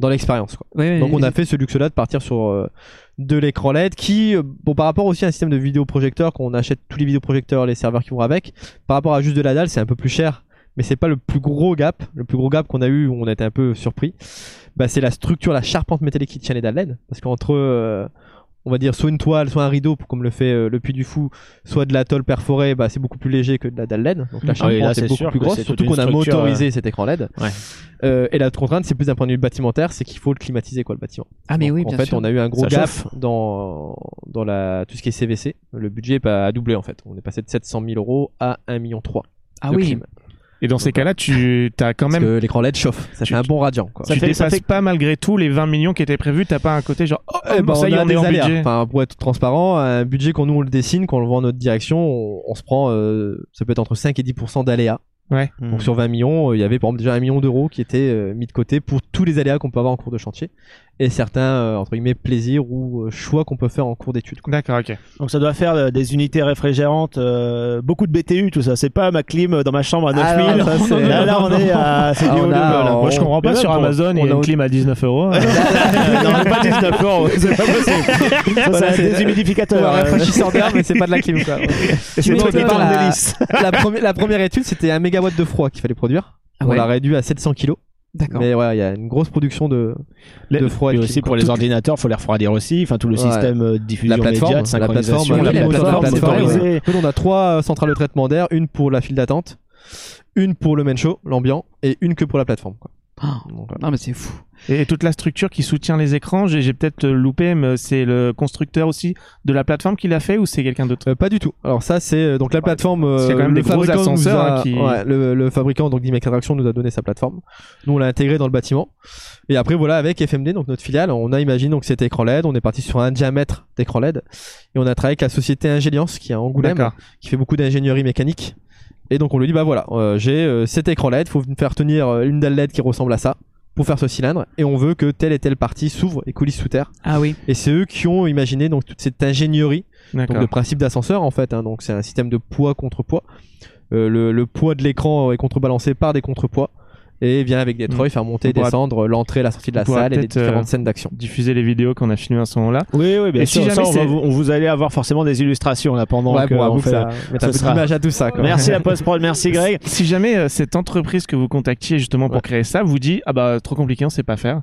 dans l'expérience. Donc on a fait ce luxe-là de partir sur euh, de l'écran LED qui, euh, bon par rapport aussi à un système de vidéoprojecteur, qu'on achète tous les vidéoprojecteurs, les serveurs qui vont avec, par rapport à juste de la dalle, c'est un peu plus cher, mais c'est pas le plus gros gap. Le plus gros gap qu'on a eu, où on été un peu surpris, bah, c'est la structure, la charpente métallique qui tient les dalles LED, parce qu'entre euh, on va dire soit une toile, soit un rideau, comme le fait euh, le Puy du Fou, soit de la tôle perforée, bah, c'est beaucoup plus léger que de la dalle LED. Donc la Ah oui, charpente là, c'est est beaucoup plus grosse, surtout qu'on a motorisé cet écran LED. Ouais. Euh, et la contrainte, c'est plus d'un point de vue bâtimentaire, c'est qu'il faut le climatiser quoi le bâtiment. Ah mais Donc, oui, en bien fait, sûr. on a eu un gros chauffe. dans dans la tout ce qui est CVC. Le budget pas- a doublé en fait. On est passé de 700 000 euros à 1 million 3. Ah oui. clim. Et dans ces cas-là, tu *laughs* as quand Parce même. que l'écran LED chauffe. Ça Tu- fait un bon radiant quoi. Ça tu fait- ça dépasses fait- pas malgré tout les 20 millions qui étaient prévus. T'as pas un côté genre. Oh, Eh bon, ben, ça y est, a on est des en aléas. budget. Enfin, pour être transparent, un budget quand nous on le dessine, quand on le vend en notre direction, on, on se prend, euh, ça peut être entre 5 et 10% d'aléas. Ouais. Donc sur 20 millions, euh, il y avait par exemple déjà un million d'euros qui étaient euh, mis de côté pour tous les aléas qu'on peut avoir en cours de chantier et certains euh, entre guillemets plaisirs ou euh, choix qu'on peut faire en cours d'études. quoi. D'accord, ok. Donc ça doit faire euh, des unités réfrigérantes, euh, beaucoup de BTU, tout ça. C'est pas ma clim dans ma chambre à 9000. Ah, non, ça, c'est- là, là, on est à *laughs* c'est Ah, du on a- Moi, je comprends pas sur Amazon, il y on a une clim à 19 euros. *laughs* non, pas 19 euros, *laughs* c'est pas possible. Ça, Voilà, c'est des humidificateurs. un rafraîchisseur d'air, mais c'est pas de la clim quoi. C'est au départ, en la- délice. la, première, étude, c'était un mégawatt de froid qu'il fallait produire. Ah On l'a réduit à 700 kilos. D'accord. Mais ouais, il y a une grosse production de, de froid. Et aussi pour les ordinateurs, faut les refroidir aussi. Enfin, tout le Ouais. système euh, de diffusion la plateforme, média, de la plateforme, synchronisation, oui, la la plateforme, plateforme, la plateforme. En fait, on a trois euh, centrales de traitement d'air, une pour la file d'attente, une pour le main show, l'ambiant, et une que pour la plateforme. Quoi. Donc. Non, mais c'est fou. Et toute la structure qui soutient les écrans, j'ai j'ai peut-être loupé, mais c'est le constructeur aussi de la plateforme qui l'a fait ou c'est quelqu'un d'autre? Euh, pas du tout. Alors ça c'est euh, donc la plateforme. euh, C'est quand même le des gros ascenseurs, a- hein, qui- ouais, le, le fabricant donc d'Imec Attraction nous a donné sa plateforme. Nous on l'a intégré dans le bâtiment. Et après voilà avec FMD donc notre filiale, on a imaginé donc cet écran LED. On est parti sur un diamètre d'écran LED et on a travaillé avec la société Ingéliance qui est à Angoulême, D'accord. qui fait beaucoup d'ingénierie mécanique. Et donc on lui dit bah voilà, euh, j'ai euh, cet écran LED, faut me faire tenir euh, une dalle LED qui ressemble à ça pour faire ce cylindre et on veut que telle et telle partie s'ouvre et coulisse sous terre. Ah oui. Et c'est eux qui ont imaginé donc toute cette ingénierie donc D'accord. le principe d'ascenseur en fait. hein. donc c'est un système de poids contre poids. Euh, le, le poids de l'écran est contrebalancé par des contrepoids et vient avec des treuils faire monter, On pourra- descendre l'entrée la sortie de la on salle et les euh, différentes scènes d'action. Diffuser les vidéos qu'on a filmées à ce moment-là. Oui, oui, bien Et sûr. si ça, jamais on, va on vous allez avoir forcément des illustrations là pendant Ouais, que bon, on fait- ça peu sera- d'image à tout ça. quoi. Merci la post prod, merci *laughs* Greg. Si jamais euh, cette entreprise que vous contactiez justement pour Ouais. créer ça vous dit ah bah trop compliqué on sait pas faire,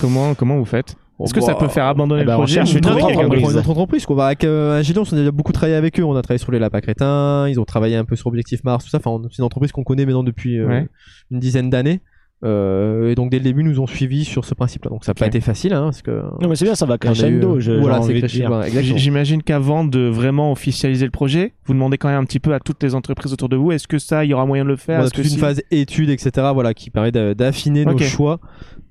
comment comment vous faites? Est-ce que ça peut faire abandonner eh ben, le on projet cherche ou une autre on entreprise. une autre entreprise quoi. Bah, avec euh, on a déjà beaucoup travaillé avec eux. On a travaillé sur les lapins crétins. Ils ont travaillé un peu sur Objectif Mars, tout ça. Enfin, on- c'est une entreprise qu'on connaît maintenant depuis euh, Ouais. une dizaine d'années. Euh, et donc dès le début, nous ont suivis sur ce principe-là. Donc ça n'a pas été facile, hein, parce que Non mais c'est bien, ça va a eu, crescendo. euh, je- voilà, c'est crescendo, J'imagine qu'avant de vraiment officialiser le projet, vous demandez quand même un petit peu à toutes les entreprises autour de vous, est-ce que ça, il y aura moyen de le faire? Toute une si- phase étude, etc. Voilà, qui permet d'a- d'affiner nos choix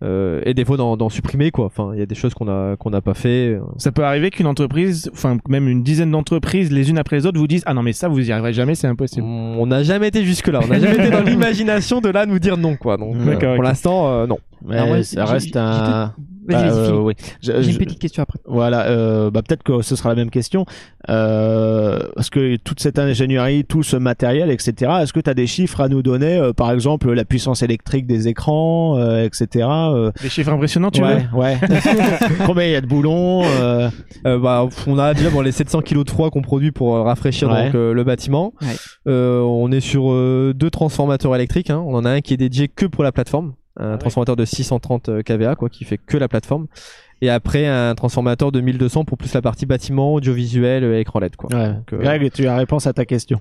euh, et des fois d'en supprimer quoi. Enfin, il y a des choses qu'on a qu'on n'a pas fait. euh. Ça peut arriver qu'une entreprise, enfin même une dizaine d'entreprises, les unes après les autres, vous disent ah non mais ça vous y arriverez jamais, c'est impossible. On n'a jamais été jusque là. On n'a jamais été dans *laughs* l'imagination de là nous dire non quoi. Donc pour l'instant euh, non. Mais ça reste un. Bah, euh, oui. J'ai une petite question après. Voilà, euh, bah peut-être que ce sera la même question. Euh, parce que toute cette ingénierie, tout ce matériel, etc. Est-ce que tu as des chiffres à nous donner, euh, par exemple la puissance électrique des écrans, euh, etc. euh, Des chiffres impressionnants, tu ouais, veux? ouais. *laughs* Combien il y a de boulons euh, Euh, bah, on a déjà bon, les 700 kg de froid qu'on produit pour rafraîchir Ouais. donc, euh, le bâtiment. Ouais. Euh, on est sur euh, deux transformateurs électriques. hein. On en a un qui est dédié que pour la plateforme, un transformateur de 630 kVA quoi, qui fait que la plateforme. Et après un transformateur de 1200 pour plus la partie bâtiment, audiovisuel, euh, écran LED quoi. ouais. Donc, euh, Greg, tu as réponse à ta question.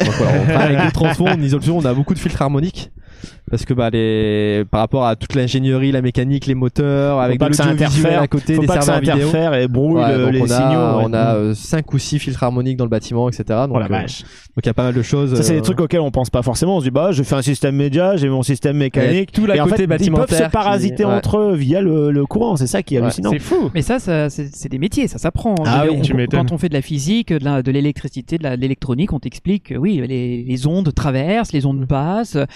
donc voilà, on avec *laughs* des transfos, on isole on a beaucoup de filtres harmoniques. Parce que bah les par rapport à toute l'ingénierie, la mécanique, les moteurs, avec de que ça l'audiovisuel interfère. à côté, Faut des pas que ça serveurs vidéo. et brouille Ouais, le- donc les on a, signaux. ouais. on a euh, cinq ou six filtres harmoniques dans le bâtiment, etc. Donc, Oh la euh, donc il y a pas mal de choses. Ça, c'est euh, des trucs auxquels on pense pas forcément. On se dit, bah, je fais un système média, j'ai mon système mécanique. tout la et en côté fait, ils peuvent se parasiter qui- ouais. entre eux via le, le courant. C'est ça qui est hallucinant. C'est fou. Mais ça, ça c'est c'est des métiers, ça s'apprend. Ah Je veux oui, on-. Quand on fait de la physique, de l'électricité, de l'électronique, on t'explique que oui, les, les ondes traversent, les ondes passent, euh,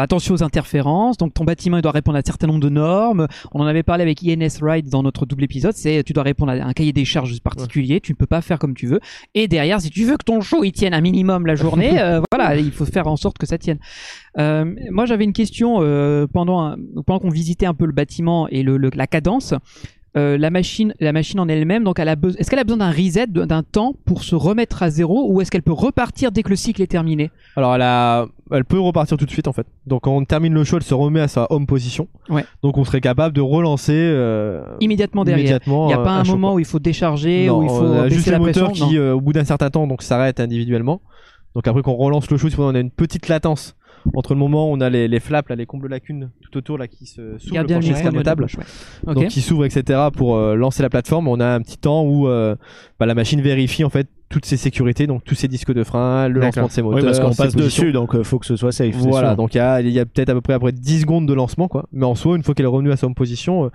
attention aux interférences, donc ton bâtiment il doit répondre à un certain nombre de normes. On en avait parlé avec INS Ride dans notre double épisode, c'est tu dois répondre à un cahier des charges particulier, tu ne peux pas faire comme tu veux. Et derrière, si tu veux que ton show il tienne un minimum la journée, *laughs* euh, voilà, il faut faire en sorte que ça tienne. Euh, moi, j'avais une question euh, pendant un- pendant qu'on visitait un peu le bâtiment et le, le- la cadence. Euh, la machine, la machine en elle-même, donc elle a besoin. Est-ce qu'elle a besoin d'un reset, d'un temps pour se remettre à zéro, ou est-ce qu'elle peut repartir dès que le cycle est terminé? Alors elle a, elle peut repartir tout de suite en fait. Donc quand on termine le show, elle se remet à sa home position. Ouais. Donc on serait capable de relancer euh, Immédiatement derrière. immédiatement, Il n'y a euh, pas un, moment où il faut décharger, Non, où il faut on a baisser juste pression. qui, euh, au bout d'un certain temps, donc s'arrêtent individuellement. Donc après qu'on relance le show, si on a une petite latence entre le moment où on a les, les flaps, là, les combles lacunes tout autour là qui se s'ouvrent pour micro, la donc qui s'ouvre etc pour euh, lancer la plateforme. On a un petit temps où euh, bah, la machine vérifie en fait toutes ses sécurités donc tous ses disques de frein le lancement de ses moteurs Oui, parce qu'on passe dessus, donc euh, faut que ce soit safe. voilà sûr. donc il y a, y a peut-être à peu près après 10 secondes de lancement quoi mais en soi une fois qu'elle est revenue à son position euh,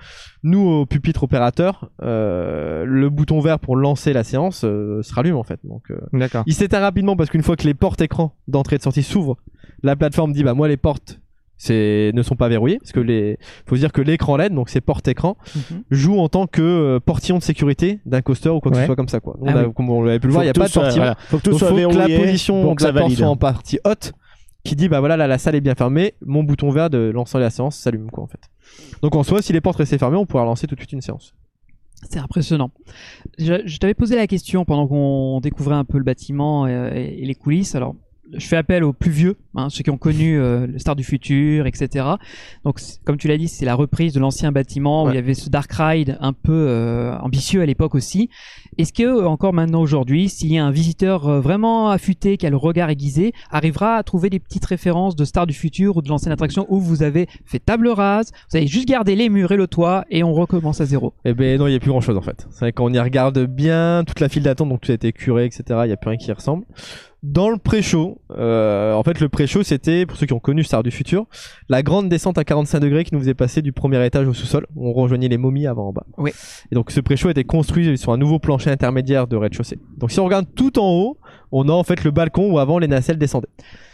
nous au pupitre opérateur euh, le bouton vert pour lancer la séance euh, se rallume en fait donc euh, D'accord. il s'éteint rapidement parce qu'une fois que les portes écran d'entrée et de sortie s'ouvrent la plateforme dit bah moi les portes c'est ne sont pas verrouillées parce que les faut se dire que l'écran LED donc c'est porte écran Mhm. joue en tant que euh, portillon de sécurité d'un coaster ou quoi que Ouais. ce soit comme ça quoi. On Ah a- oui. Comme on l'avait pu le voir, il n'y a pas de soit- portillon. voilà. Faut que tout Donc soit faut que la position pour de que la porte soit en partie haute qui dit bah voilà là la salle est bien fermée, mon bouton vert de lancer la séance s'allume quoi en fait. Donc en soi si les portes restaient fermées on pourrait relancer tout de suite une séance. C'est impressionnant. Je, je t'avais posé la question pendant qu'on découvrait un peu le bâtiment euh, et, et les coulisses. Alors, je fais appel aux plus vieux, hein, ceux qui ont connu euh, le Star du futur, etc. Donc, comme tu l'as dit, c'est la reprise de l'ancien bâtiment où il y avait ce Dark Ride un peu euh, ambitieux à l'époque aussi. Est-ce que euh, encore maintenant aujourd'hui, s'il y a un visiteur euh, vraiment affûté, qui a le regard aiguisé, arrivera à trouver des petites références de Star du futur ou de l'ancienne attraction où vous avez fait table rase, vous avez juste gardé les murs et le toit et on recommence à zéro? Eh ben non, il y a plus grand chose en fait. C'est vrai qu'on y regarde bien toute la file d'attente, donc tout a été curé, etc. Il y a plus rien qui y ressemble. Dans le pré-show, euh, en fait, le pré-show, c'était pour ceux qui ont connu Star du futur, la grande descente à 45 degrés qui nous faisait passer du premier étage au sous-sol. On rejoignait les momies avant en bas. Oui. Et donc ce pré-show était construit sur un nouveau plancher intermédiaire de rez-de-chaussée. Donc si on regarde tout en haut, on a en fait le balcon où avant les nacelles descendaient.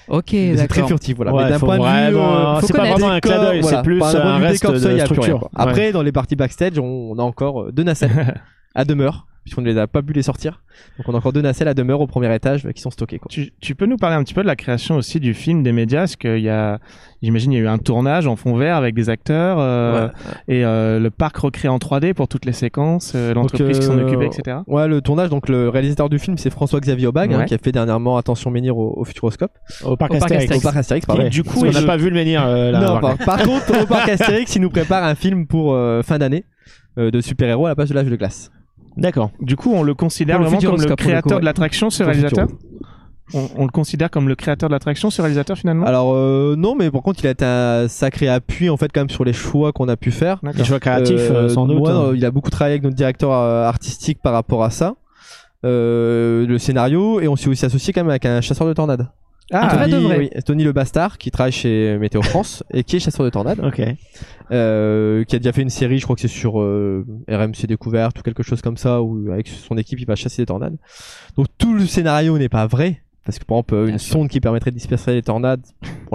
Ok, C'est très furtif, voilà. Ouais, Mais d'un faut point de vue, euh, c'est pas vraiment un clin d'œil, voilà. c'est plus un reste décor, ça, de y a plus structure. rien. Après, dans les parties backstage, on, on a encore euh, deux nacelles *laughs* à demeure, puisqu'on ne les a pas pu les sortir. Donc on a encore deux nacelles à demeure au premier étage euh, qui sont stockées. Quoi. Tu, tu peux nous parler un petit peu de la création aussi du film des médias? Parce qu'il y a, j'imagine, il y a eu un tournage en fond vert avec des acteurs euh, et euh, le parc recréé en 3D pour toutes les séquences, euh, l'entreprise qui s'en euh, occupait, etc. Ouais, le tournage, donc le réalisateur du film, c'est François-Xavier Aubag, hein, qui a fait dernièrement Attention Menhir au, au Futuroscope. Au parc Au parc Astérix. Au parc Astérix, pardon. du coup, on n'a je- pas vu le menhir euh, là. Non, par contre, au parc Astérix, il nous prépare un film pour euh, fin d'année euh, de super-héros à la place de l'âge de glace. D'accord. Du coup, on le considère vraiment comme le créateur coup, ouais. de l'attraction, ce réalisateur on, on le considère comme le créateur de l'attraction, ce réalisateur finalement Alors euh, non, mais par contre, il a été un sacré appui en fait quand même sur les choix qu'on a pu faire. Les choix créatifs, Euh, sans doute. ouais, hein. il a beaucoup travaillé avec notre directeur euh, artistique par rapport à ça. Euh, le scénario et on s'est aussi associé quand même avec un chasseur de tornades. Ah, de Tony, vrai. oui, Tony le Bastard qui travaille chez Météo France et qui est chasseur de tornades, Ok. euh, qui a déjà fait une série, je crois que c'est sur euh, RMC Découverte ou quelque chose comme ça, où avec son équipe il va chasser des tornades. Donc tout le scénario n'est pas vrai. Parce que par exemple, une Bien sûr. sonde qui permettrait de disperser les tornades,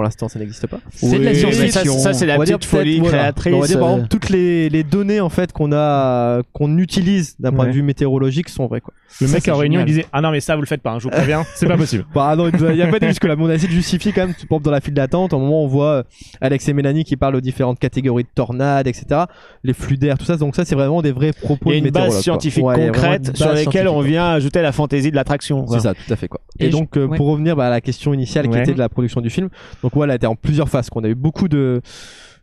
pour l'instant ça n'existe pas. C'est de la Oui, science-fiction. Ça, ça, c'est la On petite folie voilà. créatrice. On va dire par euh, exemple toutes les, les données en fait qu'on a qu'on utilise d'un point de Ouais. vue météorologique sont vraies quoi. Le Ça, mec c'est en réunion, il disait Ah non, mais ça, vous le faites pas, hein, je vous préviens, c'est pas possible. *laughs* Bah non, il y a pas été jusque là, mais on a essayé de justifier quand même. Par exemple, dans la file d'attente, au moment où on voit euh, Alex et Mélanie qui parlent aux différentes catégories de tornades, etc. Les flux d'air, tout ça. Donc ça, c'est vraiment des vrais propos Il y a de une base quoi. scientifique Ouais, vraiment concrète une sur base laquelle on vient ajouter la fantaisie de l'attraction. quoi. C'est ça, tout à fait quoi. Et, donc euh, pour revenir bah, à la question initiale qui était de la production du film, donc voilà, elle était en plusieurs phases. Qu'on a eu beaucoup de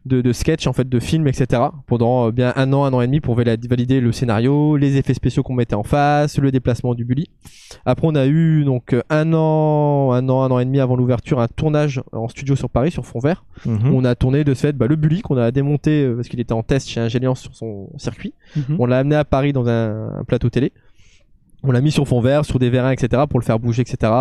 de, de sketchs en fait de films etc pendant euh, bien un an un an et demi pour vali- valider le scénario les effets spéciaux qu'on mettait en face le déplacement du bully après on a eu donc euh, un an un an un an et demi avant l'ouverture un tournage en studio sur Paris sur fond vert Mhm. on a tourné de ce fait bah, le bully qu'on a démonté euh, parce qu'il était en test chez Ingéliance sur son circuit Mhm. on l'a amené à Paris dans un, un plateau télé on l'a mis sur fond vert, sur des vérins, etc. pour le faire bouger, etc.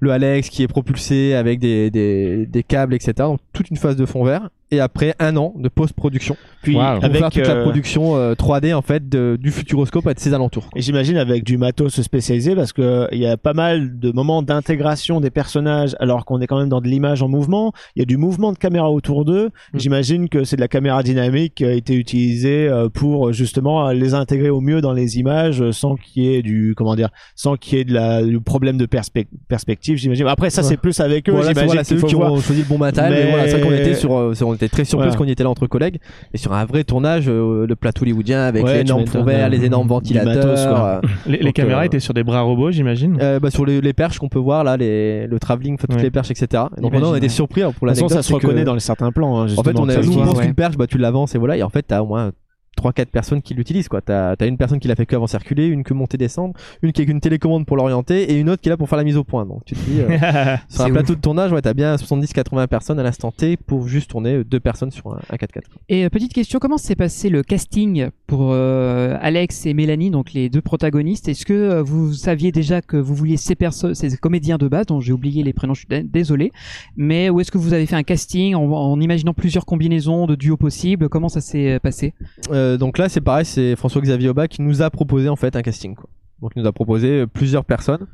Le Alex qui est propulsé avec des, des, câbles, etc. Donc toute une phase de fond vert. Et après un an de post-production Puis Wow. pour avec faire toute la euh, production euh, 3D en fait de- du Futuroscope et de ses alentours. Et j'imagine avec du matos spécialisé parce que il y a pas mal de moments d'intégration des personnages alors qu'on est quand même dans de l'image en mouvement. Il y a du mouvement de caméra autour d'eux. Mm. J'imagine que c'est de la caméra dynamique qui a été utilisée euh, pour justement les intégrer au mieux dans les images euh, sans qu'il y ait du comment dire sans qu'il y ait de la du problème de perspec- perspective. J'imagine. Après ça Ouais. c'est plus avec eux. Voilà, c'est j'imagine voilà, c'est qu'il eux faut qui voir. ont choisi le bon matériel. Mais, voilà, vrai qu'on était sur, euh, était très surpris Voilà. qu'on y était là entre collègues et sur un vrai tournage euh, de plateau hollywoodien avec Ouais, les énormes fonds verts, les euh, énormes du ventilateurs. matos, quoi. euh, Les, les Donc, caméras euh, étaient sur des bras robots, j'imagine. Euh, bah, sur les, les perches qu'on peut voir là, les, le travelling, enfin, toutes Ouais. les perches, etc. Et donc on a été ouais. surpris alors, pour façon, l'anecdote. ça se que- reconnaît dans les certains plans. hein, En fait, on a on pense ouais. qu'une perche, bah tu l'avances et voilà. Et en fait, t'as au moins 3-4 personnes qui l'utilisent quoi. T'as as une personne qui l'a fait que avant circuler, une que monter descendre, une qui a une télécommande pour l'orienter et une autre qui est là pour faire la mise au point. Donc tu te dis, euh, *laughs* sur un plateau de tournage, ouais, t'as bien 70-80 personnes à l'instant T pour juste tourner euh, deux personnes sur un, un 4x4. quoi. Et euh, petite question, comment s'est passé le casting pour euh, Alex et Mélanie, donc les deux protagonistes? Est-ce que euh, vous saviez déjà que vous vouliez ces personnes, ces comédiens de base, dont j'ai oublié les prénoms, je suis dé- désolé, mais où est-ce que vous avez fait un casting en, en imaginant plusieurs combinaisons de duos possibles? Comment ça s'est passé? Euh, donc là, c'est pareil, c'est François-Xavier Aubin qui nous a proposé en fait un casting. Quoi. Donc il nous a proposé euh, plusieurs personnes.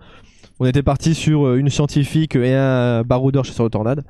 On était parti sur euh, une scientifique et un baroudeur chasseur de tornades.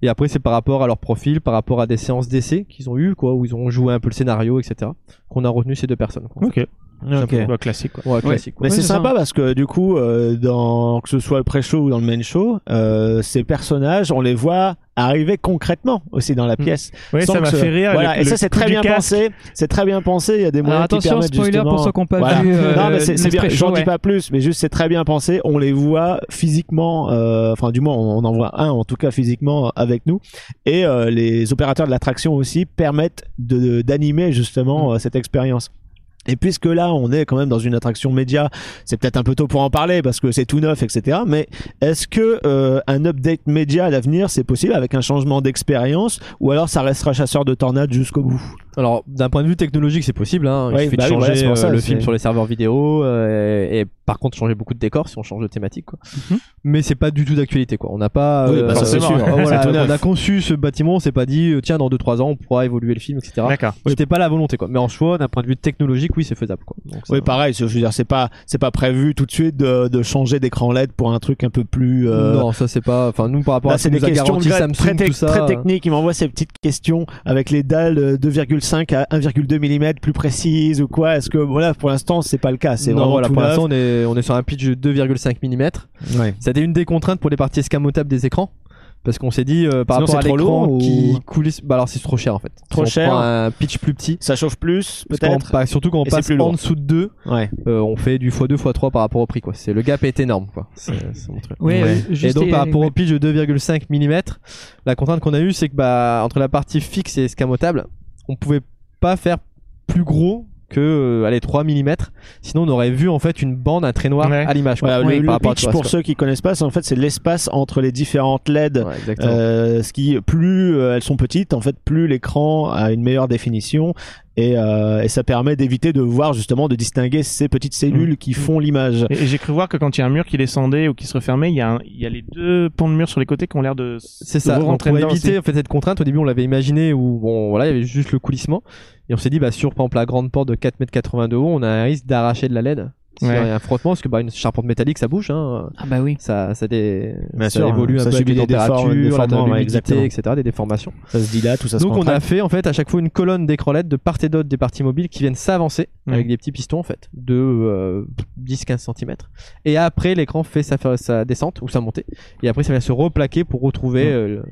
Et après, c'est par rapport à leur profil, par rapport à des séances d'essai qu'ils ont eu, quoi, où ils ont joué un peu le scénario, etc. Qu'on a retenu ces deux personnes. Ok. Ok. Bah, classique quoi. Ouais, classique. quoi. Mais Ouais, c'est sympa ça. parce que du coup, euh, dans que ce soit le pré-show ou dans le main show, euh, ces personnages, on les voit arriver concrètement aussi dans la Mm. pièce. Oui, ça m'a ce- fait rire. Voilà, le- et ça c'est très bien casque. pensé. C'est très bien pensé. Il y a des moyens Alors qui attention, permettent spoiler justement- pour ceux qui n'ont pas Voilà. vu. euh, non, mais c'est bien. J'en show, dis ouais. pas plus, mais juste c'est très bien pensé. On les voit physiquement. euh, Enfin, du moins, on, en voit un en tout cas physiquement avec nous. Et euh, les opérateurs de l'attraction aussi permettent de d'animer justement euh, cette expérience. Et puisque là, on est quand même dans une attraction média, c'est peut-être un peu tôt pour en parler parce que c'est tout neuf, etc. Mais est-ce que euh, un update média à l'avenir, c'est possible avec un changement d'expérience, ou alors ça restera chasseur de tornades jusqu'au bout? Alors, d'un point de vue technologique, c'est possible. Hein. Il Ouais, suffit bah de oui, changer c'est pour ça, euh, le film sur les serveurs vidéo euh, et, par contre changer beaucoup de décors si on change de thématique. Quoi. Mhm. Mais c'est pas du tout d'actualité. quoi. On n'a pas. Oui, bah, ça, c'est forcément, sûr. euh, voilà, *laughs* C'est tout neuf. on a conçu ce bâtiment. On s'est pas dit euh, tiens dans 2-3 ans on pourra évoluer le film, etc. D'accord. C'était pas la volonté. quoi. Mais en choix, d'un point de vue technologique, oui, c'est faisable. Quoi. Donc, ça- Oui, pareil. Je veux dire, c'est pas, c'est pas prévu tout de suite de, de changer d'écran LED pour un truc un peu plus. euh, Non, ça c'est pas. Enfin, nous par rapport Là, à ce c'est que des nous a questions garanti très, Samsung, très, tout ça. très euh, techniques. Il m'envoie ces petites questions avec les dalles euh, 2,5 à 1,2 mm plus précises ou quoi. Est-ce que voilà, pour l'instant, c'est pas le cas. C'est non, vraiment voilà, tout pour l'instant, on est, on est sur un pitch de 2,5 mm. Ouais. C'était une des contraintes pour les parties escamotables des écrans. Parce qu'on s'est dit, euh, par Sinon, rapport à l'écran lourd qui ou- coulisse. Bah alors, c'est trop cher en fait. Trop Si on cher. prend un pitch plus petit. Ça chauffe plus, peut-être. bah, surtout quand on Et passe plus lourd. en dessous de 2, Ouais. euh, on fait du x2, x3 par rapport au prix. Quoi. C'est, le gap est énorme. Quoi. C'est, c'est mon truc. Ouais, Ouais. euh, Et donc par rapport au pitch de 2,5 mm, la contrainte qu'on a eue, c'est que bah, entre la partie fixe et escamotable, on pouvait pas faire plus gros que euh, allez 3 mm sinon on aurait vu en fait une bande un trait noir Ouais. à l'image quoi. Voilà, Oui, le, le par rapport à pitch, pour ceux qui connaissent pas, c'est en fait c'est l'espace entre les différentes LED. Ouais, exactement. Euh, ce qui plus euh, elles sont petites, en fait, plus l'écran a une meilleure définition et, euh, et ça permet d'éviter de voir justement de distinguer ces petites cellules qui font l'image. Et, et j'ai cru voir que quand il y a un mur qui descendait ou qui se refermait, il y a, un- il y a les deux ponts de mur sur les côtés qui ont l'air de. C'est de ça. Rentrer pour éviter en fait cette contrainte, au début on l'avait imaginé où bon voilà il y avait juste le coulissement et on s'est dit bah sur par exemple la grande porte de 4m80 de haut, on a un risque d'arracher de la LED. S'il y a un frottement, parce que bah, une charpente métallique ça bouge, hein. Ah bah oui. ça, ça, dé... Bien ça sûr, évolue ça un peu avec subit les des températures, la l'humidité, etc., des déformations. Ça se dit là, tout ça se Donc on a fait en fait à chaque fois une colonne LED de part et d'autre des parties mobiles qui viennent s'avancer avec des petits pistons en fait de euh, 10-15 cm. Et après l'écran fait sa, sa descente ou sa montée. Et après ça vient se replaquer pour retrouver euh,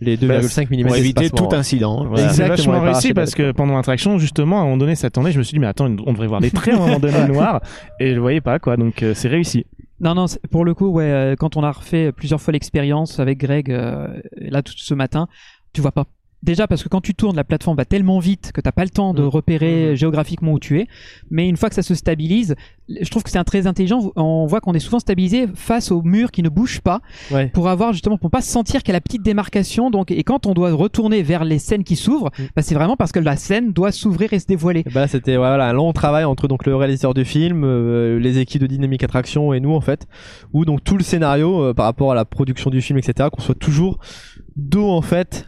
les 2,5 mm pour éviter tout incident. Voilà. C'est Exactement, vachement réussi parce que pendant l'attraction, justement, à un moment donné, ça tournait. Je me suis dit, mais attends, on devrait voir des traits à un moment donné *laughs* noirs. Et je le voyais pas, quoi. Donc, euh, c'est réussi. Non, non, c'est- pour le coup, ouais, euh, quand on a refait plusieurs fois l'expérience avec Greg, euh, là, tout ce matin, tu vois pas. Déjà parce que quand tu tournes, la plateforme va tellement vite que t'as pas le temps de Mm. repérer géographiquement où tu es. Mais une fois que ça se stabilise, je trouve que c'est un très intelligent. On voit qu'on est souvent stabilisé face au mur qui ne bouge pas Ouais. pour avoir justement pour pas sentir qu'il y a la petite démarcation. Donc et quand on doit retourner vers les scènes qui s'ouvrent, Mm. bah, c'est vraiment parce que la scène doit s'ouvrir et se dévoiler. Et bah, c'était voilà, un long travail entre donc le réalisateur du film, euh, les équipes de Dynamic Attraction et nous en fait, où donc tout le scénario euh, par rapport à la production du film, etc., qu'on soit toujours dos en fait.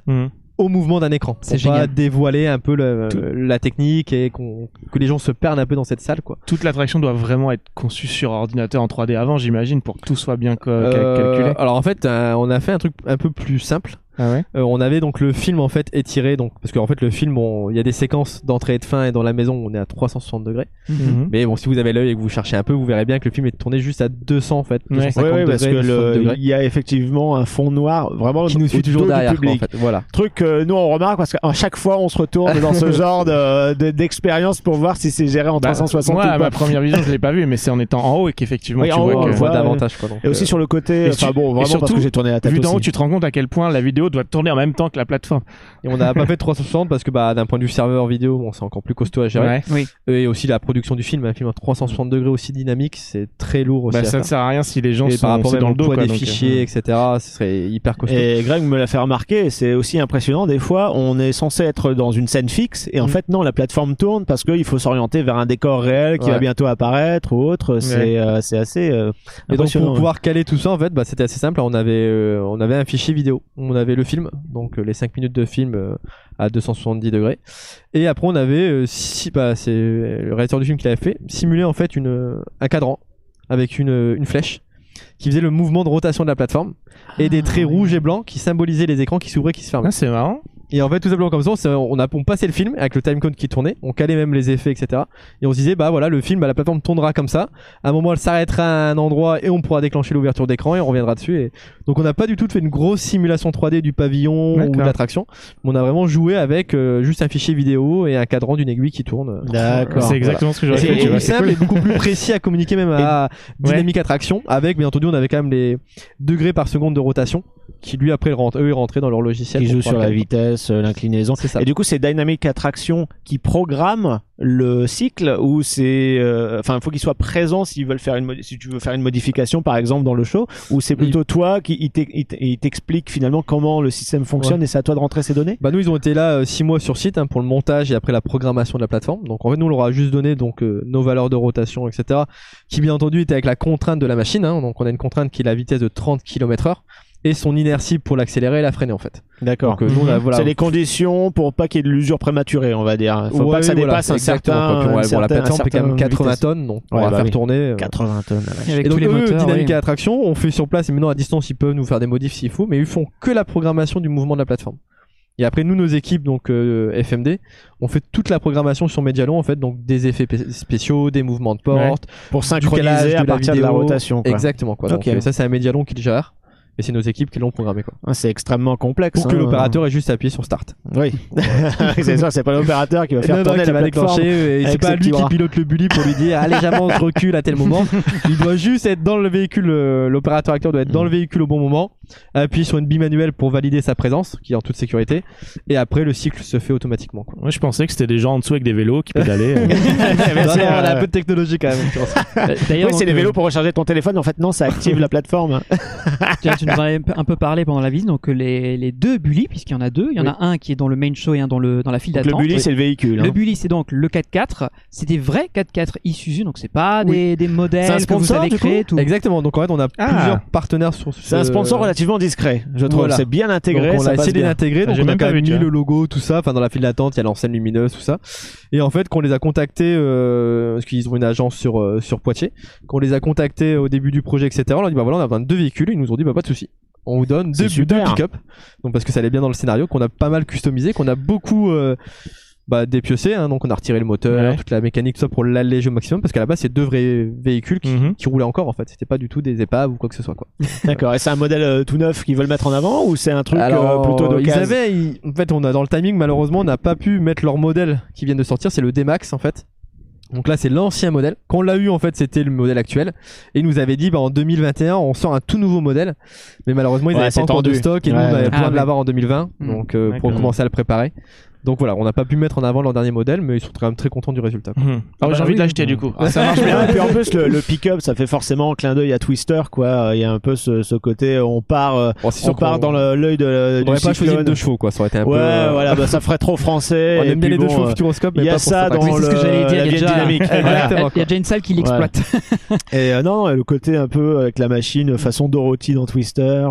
Au mouvement d'un écran. C'est Pour pas génial. dévoiler un peu le- la technique et qu'on que les gens se perdent un peu dans cette salle quoi. Toute l'attraction doit vraiment être conçue sur ordinateur en 3D avant, j'imagine, pour que tout soit bien Euh, calculé. alors en fait, euh, on a fait un truc un peu plus simple. Ah ouais Euh, on avait donc le film en fait étiré donc parce qu'en fait le film il y a des séquences d'entrée et de fin et dans la maison on est à 360 degrés. Mhm. Mais bon si vous avez l'œil et que vous cherchez un peu vous verrez bien que le film est tourné juste à 200 en fait. Ouais. 250 Ouais, ouais, parce que degrés, 260 le- degrés. il y a effectivement un fond noir vraiment qui nous suit toujours derrière quoi, en public. fait. Voilà. Truc que nous on remarque parce qu'à chaque fois on se retourne dans ce *laughs* genre de- de- d'expérience pour voir si c'est géré en Bah, 360 moi, ou à pas. ma première vision, je l'ai pas vu, mais c'est en étant en haut et qu'effectivement, Oui, tu vois haut, on que. voit davantage quoi. donc, Et aussi euh, sur le côté, et enfin bon, vraiment surtout, parce que j'ai tourné la tête Vu d'en haut, tu te rends compte à quel point la vidéo doit tourner en même temps que la plateforme. et on n'a pas fait de 360 parce que bah d'un point de vue serveur vidéo bon c'est encore plus costaud à gérer. Ouais. Et aussi la production du film un film à 360 degrés aussi dynamique c'est très lourd aussi. Bah, ça ne sert à rien si les gens et sont par rapport même dans le dos. poids quoi, des donc, euh, fichiers etc ce serait hyper costaud. Et Greg me l'a fait remarquer, c'est aussi impressionnant. Des fois, on est censé être dans une scène fixe, et en Mm. fait, non, la plateforme tourne parce qu'il faut s'orienter vers un décor réel qui Ouais. va bientôt apparaître ou autre. C'est euh, c'est assez euh, Et donc pour pouvoir caler tout ça en fait bah, c'était assez simple on avait euh, on avait un fichier vidéo on avait le film donc euh, les 5 minutes de film euh, à 270 degrés. Et après on avait euh, si bah, c'est le réalisateur du film qui l'avait fait simulé en fait une un cadran avec une une flèche qui faisait le mouvement de rotation de la plateforme et des traits rouges et blancs qui symbolisaient les écrans qui s'ouvraient qui se fermaient. Ah, c'est marrant. Et en fait, tout simplement comme ça, on, a on passait le film avec le timecode qui tournait, on calait même les effets, etc. Et on se disait, bah voilà, le film, bah, la plateforme tournera comme ça. À un moment, elle s'arrêtera à un endroit et on pourra déclencher l'ouverture d'écran et on reviendra dessus. Et... Donc, on n'a pas du tout fait une grosse simulation 3D du pavillon ou de l'attraction. On a vraiment joué avec euh, juste un fichier vidéo et un cadran d'une aiguille qui tourne. D'accord. C'est exactement ce que j'aurais fait. c'est simple cool. et beaucoup plus précis à communiquer même à dynamique attraction avec bien entendu on avait quand même les degrés par seconde de rotation qui lui après rentre, eux, rentré dans leur logiciel. Qui joue sur la vitesse, euh, l'inclinaison. C'est ça. Et du coup, c'est Dynamic Attraction qui programme le cycle ou c'est, euh, enfin, il faut qu'il soit présent s'ils veulent faire une, si tu veux faire une modification, par exemple, dans le show, ou c'est plutôt toi qui il t'explique finalement comment le système fonctionne Ouais. et c'est à toi de rentrer ces données? Bah nous ils ont été là 6 mois sur site hein, pour le montage et après la programmation de la plateforme. Donc en fait nous on leur a juste donné donc euh, nos valeurs de rotation etc. Qui bien entendu étaient avec la contrainte de la machine. hein. Donc on a une contrainte qui est la vitesse de 30 km/h et son inertie pour l'accélérer et la freiner en fait. D'accord. Donc euh, a voilà. C'est les conditions pour pas qu'il y ait de l'usure prématurée, on va dire. Faut Ouais, pas que ça voilà, dépasse un certain. Puis un bon, la plateforme fait quand même certain 80 vitesse. tonnes donc on Ouais, va bah faire oui. tourner. euh, 80 tonnes. la vache. Avec Et tous donc les eux, moteurs. dynamique oui. attraction, on fait sur place et maintenant à distance ils peuvent nous faire des modifs s'il faut, mais ils font que la programmation du mouvement de la plateforme. Et après nous nos équipes donc euh, FMD, on fait toute la programmation sur Medialon en fait donc des effets spéciaux, des mouvements de porte, Pour du synchroniser calage à de la partir de la vidéo. rotation. quoi. Exactement quoi. Donc Ok. euh, ça c'est un Medialon qui le gère et c'est nos équipes qui l'ont programmé quoi. Ah, C'est extrêmement complexe. Pour que hein. l'opérateur ait juste appuyé sur start. Oui. *laughs* c'est ça, c'est pas l'opérateur qui va faire Non, non, tourner qui la va plateforme. déclencher, et c'est pas lui qui pilote le bully pour lui dire allez j'avance, je recule à tel moment. Il doit juste être dans le véhicule, euh, l'opérateur acteur doit être dans le véhicule au bon moment, appuyer sur une bimanuelle pour valider sa présence, qui est en toute sécurité, et après le cycle se fait automatiquement. Quoi. Moi, je pensais que c'était des gens en dessous avec des vélos qui pédalaient. euh. *laughs* Mais Non, c'est, non, on a euh, un peu de technologie quand même. D'ailleurs, Oui, c'est les euh, vélos pour recharger ton téléphone. En fait, non, ça active la plateforme. Tiens, tu nous en avais un peu parlé pendant la visite, donc euh, les, les deux bullies, puisqu'il y en a deux, il y en Oui. a un qui est dans le main show et un dans, le, dans la file Donc, le d'attente. bully, c'est le véhicule. Le hein. bully, c'est donc le 4x4. C'est des vrais 4x4 Isuzu, donc c'est pas des, des modèles C'est un que vous sponsor, avez créés. Tout. Exactement, donc en fait on a Ah. plusieurs partenaires sur ce... C'est un sponsor relativement discret, je trouve. Voilà. C'est bien Donc intégré. on a essayé l'intégrer, donc J'ai on a même quand pas même vu, mis le logo, tout ça, enfin dans la file d'attente, il y a l'enseigne lumineuse, tout ça. Et en fait, qu'on les a contactés, euh, parce qu'ils ont une agence sur, euh, sur Poitiers, qu'on les a contactés au début du projet, etc. On leur a dit, bah voilà, on a besoin de deux véhicules, ils nous ont dit, bah pas de souci. On vous donne deux, pick-up, donc parce que ça allait bien dans le scénario, qu'on a pas mal customisé, qu'on a beaucoup euh, bah, dépiossé, hein, donc on a retiré le moteur, Ouais. toute la mécanique, tout ça pour l'alléger au maximum, parce qu'à la base, c'est deux vrais véhicules qui, Mhm. qui roulaient encore en fait, c'était pas du tout des épaves ou quoi que ce soit quoi. *laughs* D'accord. Et c'est un modèle euh, tout neuf qu'ils veulent mettre en avant ou c'est un truc Alors, euh, plutôt ils d'occasion avaient, ils- en fait, on a dans le timing, malheureusement, on n'a pas pu mettre leur modèle qui viennent de sortir, c'est le D-Max en fait. Donc là, c'est l'ancien modèle. Quand on l'a eu, en fait, c'était le modèle actuel. Et ils nous avaient dit, bah, en 2021, on sort un tout nouveau modèle. Mais malheureusement, ils Ouais, n'avaient c'est pas encore de stock et nous, Ouais, on avait ouais. besoin Ah, de oui. l'avoir en 2020. Mm. Donc, euh, pour commencer à le préparer. Donc voilà, on n'a pas pu mettre en avant leur dernier modèle, mais ils sont quand même très contents du résultat. Ah, bah j'ai envie oui. de l'acheter du coup. Ah, ça marche bien. *laughs* Et puis en plus, le, le pick-up, ça fait forcément un clin d'œil à Twister, quoi. Il y a un peu ce, ce côté, on part, euh, Bon, c'est on sûr part dans l'œil de, On du n'aurait pas choisi deux chevaux, quoi. Ça aurait été un Ouais, peu. euh, voilà, bah, ça ferait trop français. *laughs* On aime bien les deux bon, chevaux euh, Futuroscope, mais Il y pas a pour ça dans le, ce que j'allais dire. la Il y a vieille déjà, dynamique. *laughs* il y a- déjà une salle qui l'exploite. Et euh, non, le côté un peu avec la machine façon Dorothy dans Twister.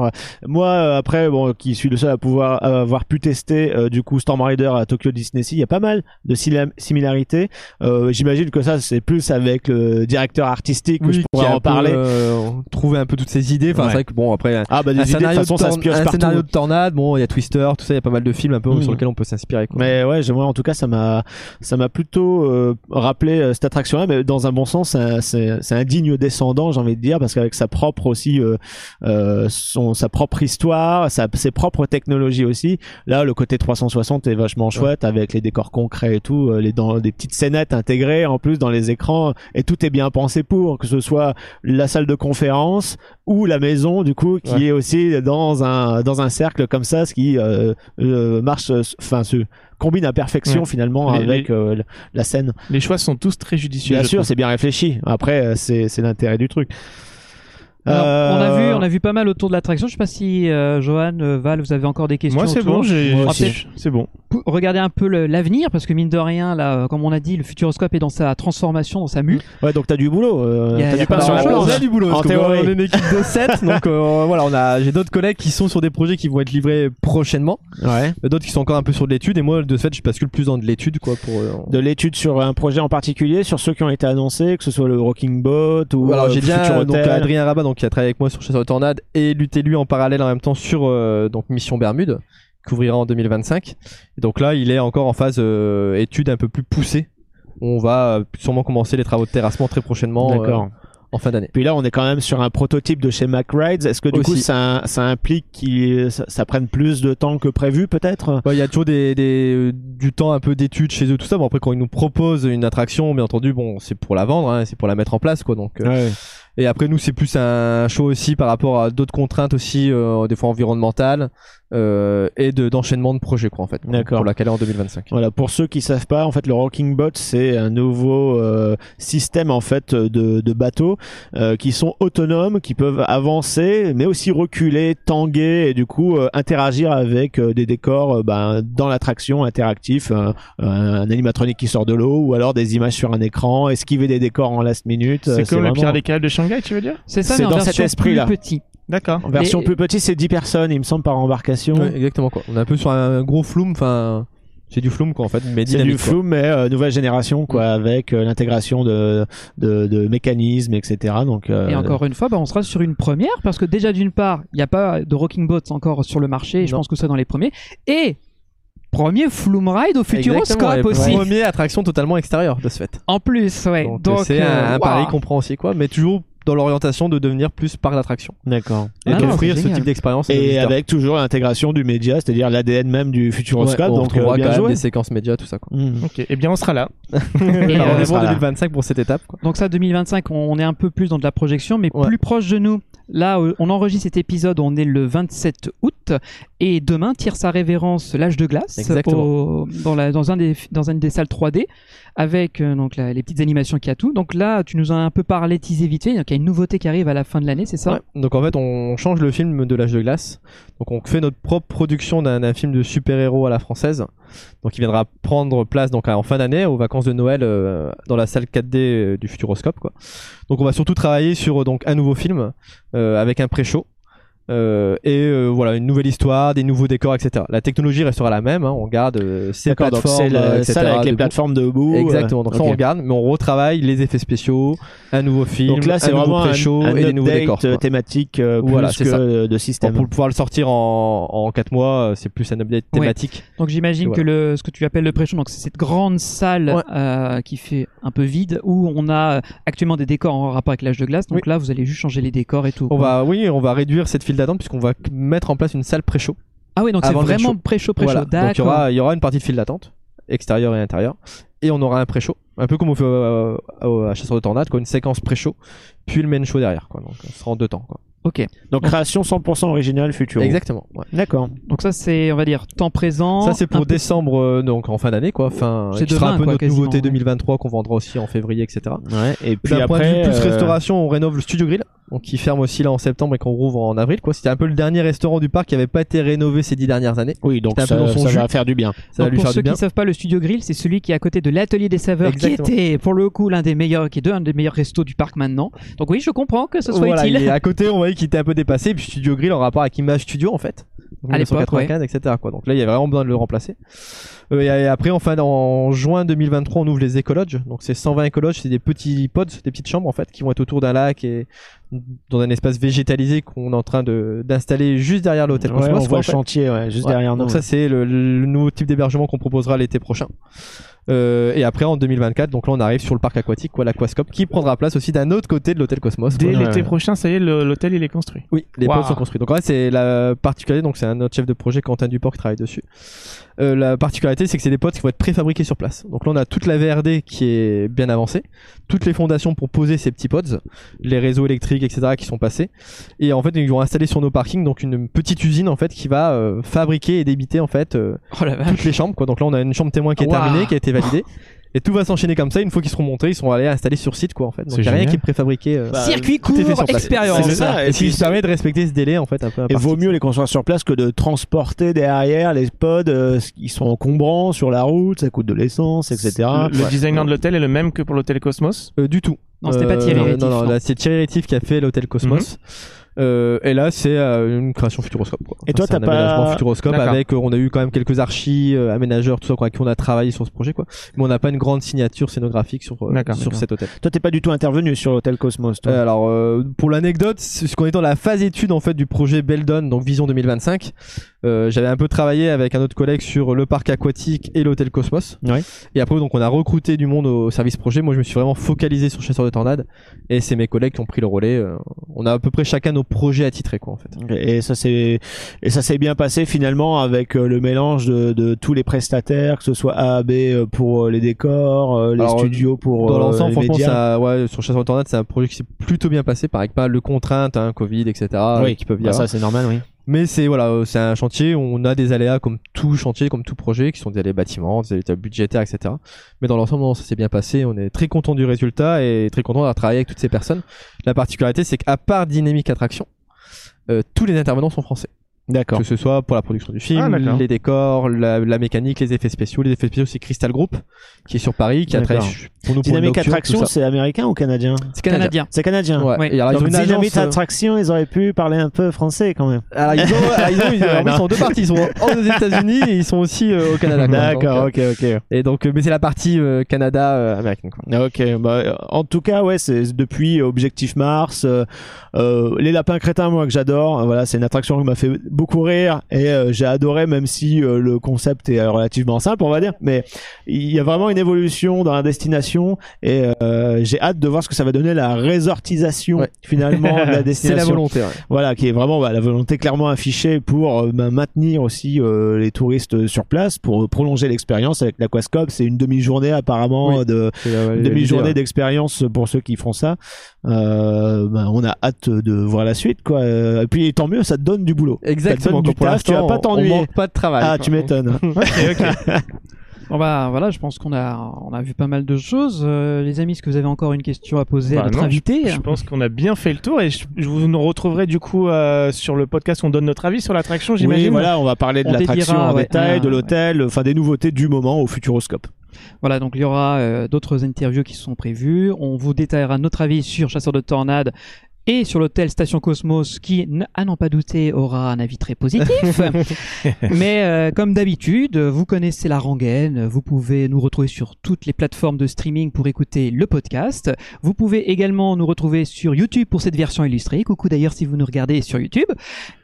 Moi, euh, après, bon, qui suis le seul à pouvoir avoir pu tester euh, du coup Storm Rider à Tokyo Disney Sea, il y a pas mal de similarités. Euh, J'imagine que ça, c'est plus avec le directeur artistique que Oui, je qui pourrais en peu, parler. euh, trouver un peu toutes ces idées. Enfin, Ouais. c'est vrai que bon, après, Ah bah des un idées de toute scénario, façon de, ça se torn- pioche un partout. scénario de tornade, bon, il y a Twister, tout ça, il y a pas mal de films un peu Mhm. sur lesquels on peut s'inspirer. Mais ouais, moi en tout cas ça m'a ça m'a plutôt euh, rappelé cette attraction-là, mais dans un bon sens, c'est un- c'est c'est un digne descendant, j'ai envie de dire, parce qu'avec sa propre aussi son sa propre histoire, sa, ses propres technologies aussi. Là, le côté 360 est vachement chouette avec les décors concrets et tout, euh, les dans des petites scénettes intégrées en plus dans les écrans, et tout est bien pensé pour que ce soit la salle de conférence ou la maison du coup qui Ouais. est aussi dans un dans un cercle comme ça, ce qui euh, euh, marche, enfin se combine à perfection Ouais. finalement Les- avec les- euh, la scène. Les choix sont tous très judicieux. Bien sûr, c'est bien réfléchi. Après, c'est c'est l'intérêt du truc. Alors, Euh, on a vu, on a vu pas mal autour de l'attraction. Je sais pas si euh, Johan, euh, Val, vous avez encore des questions. Moi, c'est autour. bon, c'est- bon. Regardez un peu l'avenir, parce que mine de rien, là, euh, comme on a dit, le Futuroscope est dans sa transformation, dans sa mue. Ouais, donc t'as du boulot. euh, t'as du pas du boulot. En théorie. on est une équipe de *laughs* 7 donc euh, voilà, on a, j'ai d'autres collègues qui sont sur des projets qui vont être livrés prochainement, Ouais. Euh, d'autres qui sont encore un peu sur de l'étude, et moi de fait, je bascule plus dans de l'étude quoi pour. euh, De l'étude sur un projet en particulier, sur ceux qui ont été annoncés, que ce soit le Rocking Boat ou Alors euh, j'ai euh, donc. Adrien Rabat donc qui a travaillé avec moi sur Chasseur de Tornade et lutté lui en parallèle en même temps sur euh, donc Mission Bermude qui ouvrira en 2025. Et donc là il est encore en phase euh, étude un peu plus poussée. On va euh, sûrement commencer les travaux de terrassement très prochainement euh, en fin d'année. Puis là, on est quand même sur un prototype de chez MacRides. Est-ce que du coup, ça, ça implique qu'il ça, ça prenne plus de temps que prévu, peut-être? Bah, Il y a toujours des, des, du temps un peu d'étude chez eux tout ça. Bon après quand ils nous proposent une attraction, bien entendu bon c'est pour la vendre, hein, c'est pour la mettre en place quoi. Donc euh, Ouais. Et après nous c'est plus un show aussi par rapport à d'autres contraintes aussi, euh, des fois environnementales euh, et de d'enchaînement de projets quoi en fait. D'accord. Pour la caler en 2025. Voilà, pour ceux qui savent pas, en fait, le Rocking Bot, c'est un nouveau euh, système en fait de, de bateaux euh, qui sont autonomes, qui peuvent avancer, mais aussi reculer, tanguer et du coup euh, interagir avec euh, des décors euh, ben, dans l'attraction interactif, euh, un animatronique qui sort de l'eau ou alors des images sur un écran, esquiver des décors en last minute. C'est comme le Pirate des Caraïbes de Shanghai, tu veux dire? C'est ça, C'est dans cet esprit-là. plus petit. D'accord. En version plus petite, c'est 10 personnes, il me semble, par embarcation. Ouais, exactement quoi. On est un peu sur un gros flume, enfin c'est du flume quoi en fait, mais C'est du quoi. flou, mais euh, nouvelle génération, quoi, avec euh, l'intégration de, de, de mécanismes, etc. Donc, euh, Et encore une fois, bah, on sera sur une première parce que déjà d'une part, il n'y a pas de Rocking Boats encore sur le marché. et Je pense que c'est dans les premiers. Et premier Flume Ride au Futuroscope ouais, aussi. Première attraction totalement extérieure de ce fait. En plus, ouais. Donc, c'est un, pari qu'on prend aussi quoi, mais toujours dans l'orientation de devenir plus parc d'attraction D'accord. et Ah d'offrir ce type d'expérience. Et avec toujours l'intégration du média, c'est-à-dire l'ADN même du Ouais, Futuroscope. on donc, euh, bien quand même joué. des séquences médias tout ça quoi. Mm. Ok, eh bien on sera là. *laughs* Et, on euh, est bon sera là. 2025 pour cette étape quoi. Donc ça, 2025, on est un peu plus dans de la projection, mais Ouais. plus proche de nous. Là, euh, on enregistre cet épisode, on est le 27 août, et demain tire sa révérence l'âge de glace Exactement. au- dans, la, dans, un des, dans une des salles 3D, avec euh, donc la- les petites animations qu'il y a tout. Donc là, tu nous as un peu parlé, teasé vite fait, donc il y a une nouveauté qui arrive à la fin de l'année, c'est ça? Donc en fait, on change le film de l'âge de glace. Donc on fait notre propre production d'un film de super-héros à la française. Donc il viendra prendre place donc en fin d'année aux vacances de Noël euh, dans la salle 4D euh, du Futuroscope. Donc on va surtout travailler sur euh, donc un nouveau film avec un pré-show. Euh, et euh, voilà une nouvelle histoire, des nouveaux décors, etc. La technologie restera la même, hein, on garde euh, ces donc plateformes, c'est la euh, etc. avec les plateformes debout. Exactement, donc euh, ça ok. on regarde, mais on retravaille les effets spéciaux, un nouveau film, Donc là, c'est vraiment un, pré-show un et des nouveaux update décors. euh, quoi. thématique euh, plus Voilà, c'est que ça. de système. pour pouvoir le sortir en, en 4 mois, c'est plus un update Ouais. thématique. Donc j'imagine que le, ce que tu appelles le pré-show, donc c'est cette grande salle Ouais. euh, qui fait un peu vide, où on a actuellement des décors en rapport avec l'âge de glace. Donc Oui. là, vous allez juste changer les décors et tout. On quoi. va, oui, on va réduire cette file d'attente puisqu'on va mettre en place une salle pré-show. Ah oui, donc c'est vraiment show. pré-show, pré-show. Voilà. Donc il y D'accord. aura, il y aura une partie de file d'attente, extérieure et intérieure, et on aura un pré-show, un peu comme on fait euh, au- à Chasseur de Tornade, quoi, une séquence pré-show, puis le main show derrière, quoi. Donc on sera en deux temps, quoi. Ok. Donc création 100% originale Futuro. Exactement. ouais. D'accord. Donc ça, c'est, on va dire, temps présent. Ça c'est pour peu- décembre, euh, donc en fin d'année, quoi. Fin, C'est qui sera un peu quoi, notre nouveauté ouais. 2023 qu'on vendra aussi en février, etc. Ouais. Et puis D'un point de après, vue plus euh, restauration, on rénove le Studio Grill, donc qui ferme aussi là en septembre et qu'on rouvre en avril. Quoi, c'était un peu le dernier restaurant du parc qui avait pas été rénové ces dix dernières années. Oui, donc ça, ça va faire du bien. Ça va Donc lui pour faire ceux du bien. qui savent pas, le Studio Grill, c'est celui qui est à côté de l'Atelier des Saveurs, qui était pour le coup l'un des meilleurs, qui est un des meilleurs restos du parc maintenant. Donc oui, je comprends que ce soit Voilà, utile. il est à côté, on voyait qu'il était un peu dépassé. Puis Studio Grill en rapport avec Image Studio en fait. Donc À l'époque, 1995, etc. Quoi. Donc là, il y a vraiment besoin de le remplacer. Euh, et après, enfin, en juin 2023, on ouvre les écologes. Donc c'est 120 écologes, c'est des petits pods, des petites chambres en fait, qui vont être autour d'un lac et dans un espace végétalisé qu'on est en train de d'installer juste derrière l'hôtel Ouais, Cosmos. on voit le chantier, ouais, juste Ouais, derrière nous. Donc ça c'est le, le nouveau type d'hébergement qu'on proposera l'été prochain. Euh, et après en 2024, donc là on arrive sur le parc aquatique, quoi, l'aquascope, qui prendra place aussi d'un autre côté de l'hôtel Cosmos. Dès l'été prochain, ça y est, l'hôtel il est construit. Oui, les pods sont construits. Donc là c'est la particularité, donc c'est un autre chef de projet, Quentin Duport, qui travaille dessus. Euh, la particularité c'est que c'est des pods qui vont être préfabriqués sur place. Donc là on a toute la VRD qui est bien avancée, toutes les fondations pour poser ces petits pods, les réseaux électriques, etc. qui sont passés. Et en fait ils vont installer sur nos parkings donc une petite usine en fait qui va euh, fabriquer et débiter en fait euh, Oh toutes les chambres quoi. Donc là on a une chambre témoin qui est terminée, qui a été validée. *laughs* Et tout va s'enchaîner comme ça. Une fois qu'ils seront montés, ils seront allés installer sur site quoi en fait. Donc il y a rien qui est préfabriqué. euh, Bah, Circuit court, expérience. C'est ça. et ce qui permet de respecter ce délai en fait un peu. Et vaut mieux les construire sur place que de transporter derrière les pods euh, qui sont encombrants sur la route, ça coûte de l'essence, etc. Le, le designer de l'hôtel est le même que pour l'hôtel Cosmos? Euh, du tout. Non, c'était pas Thierry Euh, Rétif, Non, non, non. là c'est Thierry Rétif qui a fait l'hôtel Cosmos. Euh, et là, c'est euh, une création Futuroscope. Quoi. Et toi, c'est un t'as pas- aménagement Futuroscope avec, euh, on a eu quand même quelques archis, euh, aménageurs, tout ça, quoi, avec qui on a travaillé sur ce projet, quoi. Mais on n'a pas une grande signature scénographique sur, euh, sur cet hôtel. Toi, t'es pas du tout intervenu sur l'hôtel Cosmos, toi. Euh, alors, euh, pour l'anecdote, ce qu'on est dans la phase étude en fait du projet Beldon, donc Vision 2025. Euh, J'avais un peu travaillé avec un autre collègue sur le parc aquatique et l'hôtel Cosmos. Ouais. Et après, donc, on a recruté du monde au service projet. Moi, je me suis vraiment focalisé sur Chasseur de Tornades, et c'est mes collègues qui ont pris le relais. Euh, on a à peu près chacun nos projet attitré quoi en fait. Et ça s'est et ça s'est bien passé finalement avec euh, le mélange de, de tous les prestataires, que ce soit AAB euh, pour euh, les décors, les Alors, studios pour Dans euh, l'ensemble, les franchement, médias. ça, ouais, sur Chasseur de Tornades, c'est un projet qui s'est plutôt bien passé, par avec pas mal de contraintes, hein, Covid, etc. oui, qui peuvent y bah, avoir. ça c'est normal, oui. Mais c'est voilà, euh, c'est un chantier. On a des aléas comme tout chantier, comme tout projet, qui sont des aléas bâtiments, des aléas budgétaires, etc. Mais dans l'ensemble, ça s'est bien passé. On est très content du résultat et très content d'avoir travaillé avec toutes ces personnes. La particularité, c'est qu'à part Dynamic Attraction, euh, tous les intervenants sont français. D'accord. Que ce soit pour la production du film, Ah, d'accord. les décors, la, la mécanique, les effets spéciaux. Les effets spéciaux, c'est Crystal Group, qui est sur Paris, qui a travaillé pour nous pour Dynamic Nocturne, Attraction, c'est américain ou canadien? C'est canadien. C'est canadien. Ouais. Oui. Et alors, ils Donc ont une Dynamic agence, euh, Attraction, ils auraient pu parler un peu français quand même. Alors, ils, ont, alors, ils, ont, ils, *laughs* alors, ils sont en deux parties. Ils sont aux États-Unis et ils sont aussi euh, au Canada. D'accord, Donc, euh, ok, ok. Et donc, mais c'est la partie euh, Canada euh, américaine. Quoi. Ok, bah, en tout cas, ouais, c'est depuis Objectif Mars, euh, euh, les lapins crétins, moi que j'adore. Voilà, c'est une attraction qui m'a fait beaucoup rire et euh, j'ai adoré, même si euh, le concept est relativement simple, on va dire. Mais il y a vraiment une évolution dans la destination et euh, j'ai hâte de voir ce que ça va donner la résortisation Ouais. finalement de la *laughs* C'est destination. la volonté. Ouais. Voilà, qui est vraiment bah, la volonté clairement affichée pour euh, bah, maintenir aussi euh, les touristes sur place, pour prolonger l'expérience avec l'Aquascope. C'est une demi-journée apparemment Oui. de C'est, demi-journée d'expérience pour ceux qui font ça. Euh, bah, on a hâte de voir la suite, quoi. Et puis tant mieux, ça te donne du boulot. Exactement. Donne du taf, tu vas pas on- t'ennuyer. On manque pas de travail. Ah, quoi. tu m'étonnes. *laughs* *laughs* Bon bah voilà, je pense qu'on a on a vu pas mal de choses. Euh, les amis, est-ce que vous avez encore une question à poser à Bah notre non, invité Je pense qu'on a bien fait le tour et je, je vous nous retrouverai du coup euh, sur le podcast où on donne notre avis sur l'attraction, oui, j'imagine. voilà, on va parler de On l'attraction en ouais, détail, de l'hôtel, enfin des nouveautés du moment au Futuroscope. Voilà, donc il y aura euh, d'autres interviews qui sont prévues. On vous détaillera notre avis sur Chasseur de Tornades et sur l'hôtel Station Cosmos qui, à n'en pas douter, aura un avis très positif. *laughs* Mais euh, comme d'habitude, vous connaissez la rengaine. Vous pouvez nous retrouver sur toutes les plateformes de streaming pour écouter le podcast. Vous pouvez également nous retrouver sur YouTube pour cette version illustrée. Coucou d'ailleurs si vous nous regardez sur YouTube.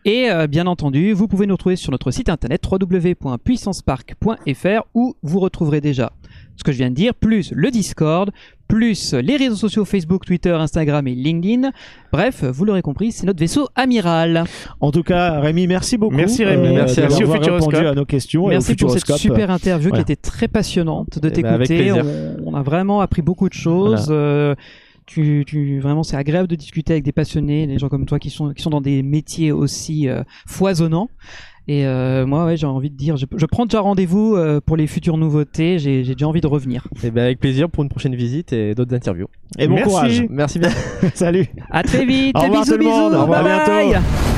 Et euh, bien entendu, vous pouvez nous retrouver sur notre site internet www.puissancepark.fr où vous retrouverez déjà ce que je viens de dire, plus le Discord, plus les réseaux sociaux Facebook, Twitter, Instagram et LinkedIn. Bref, vous l'aurez compris, c'est notre vaisseau amiral. En tout cas, Rémi, merci beaucoup. Merci, Rémi. Merci à d'avoir vous. Merci au répondu à nos questions. Merci et au pour cette super interview Voilà. qui était très passionnante de Eh ben, t'écouter. on, on a vraiment appris beaucoup de choses. Euh, tu, tu, vraiment, c'est agréable de discuter avec des passionnés, des gens comme toi qui sont, qui sont dans des métiers aussi euh, foisonnants. Et euh, moi, ouais, j'ai envie de dire, je, je prends déjà rendez-vous euh, pour les futures nouveautés. J'ai j'ai déjà envie de revenir. Et ben avec plaisir pour une prochaine visite et d'autres interviews. Et bon Merci. courage. Merci bien. *laughs* Salut. À très vite. Au revoir bisous, tout le monde. bisous. Au revoir, bye à bientôt. bye.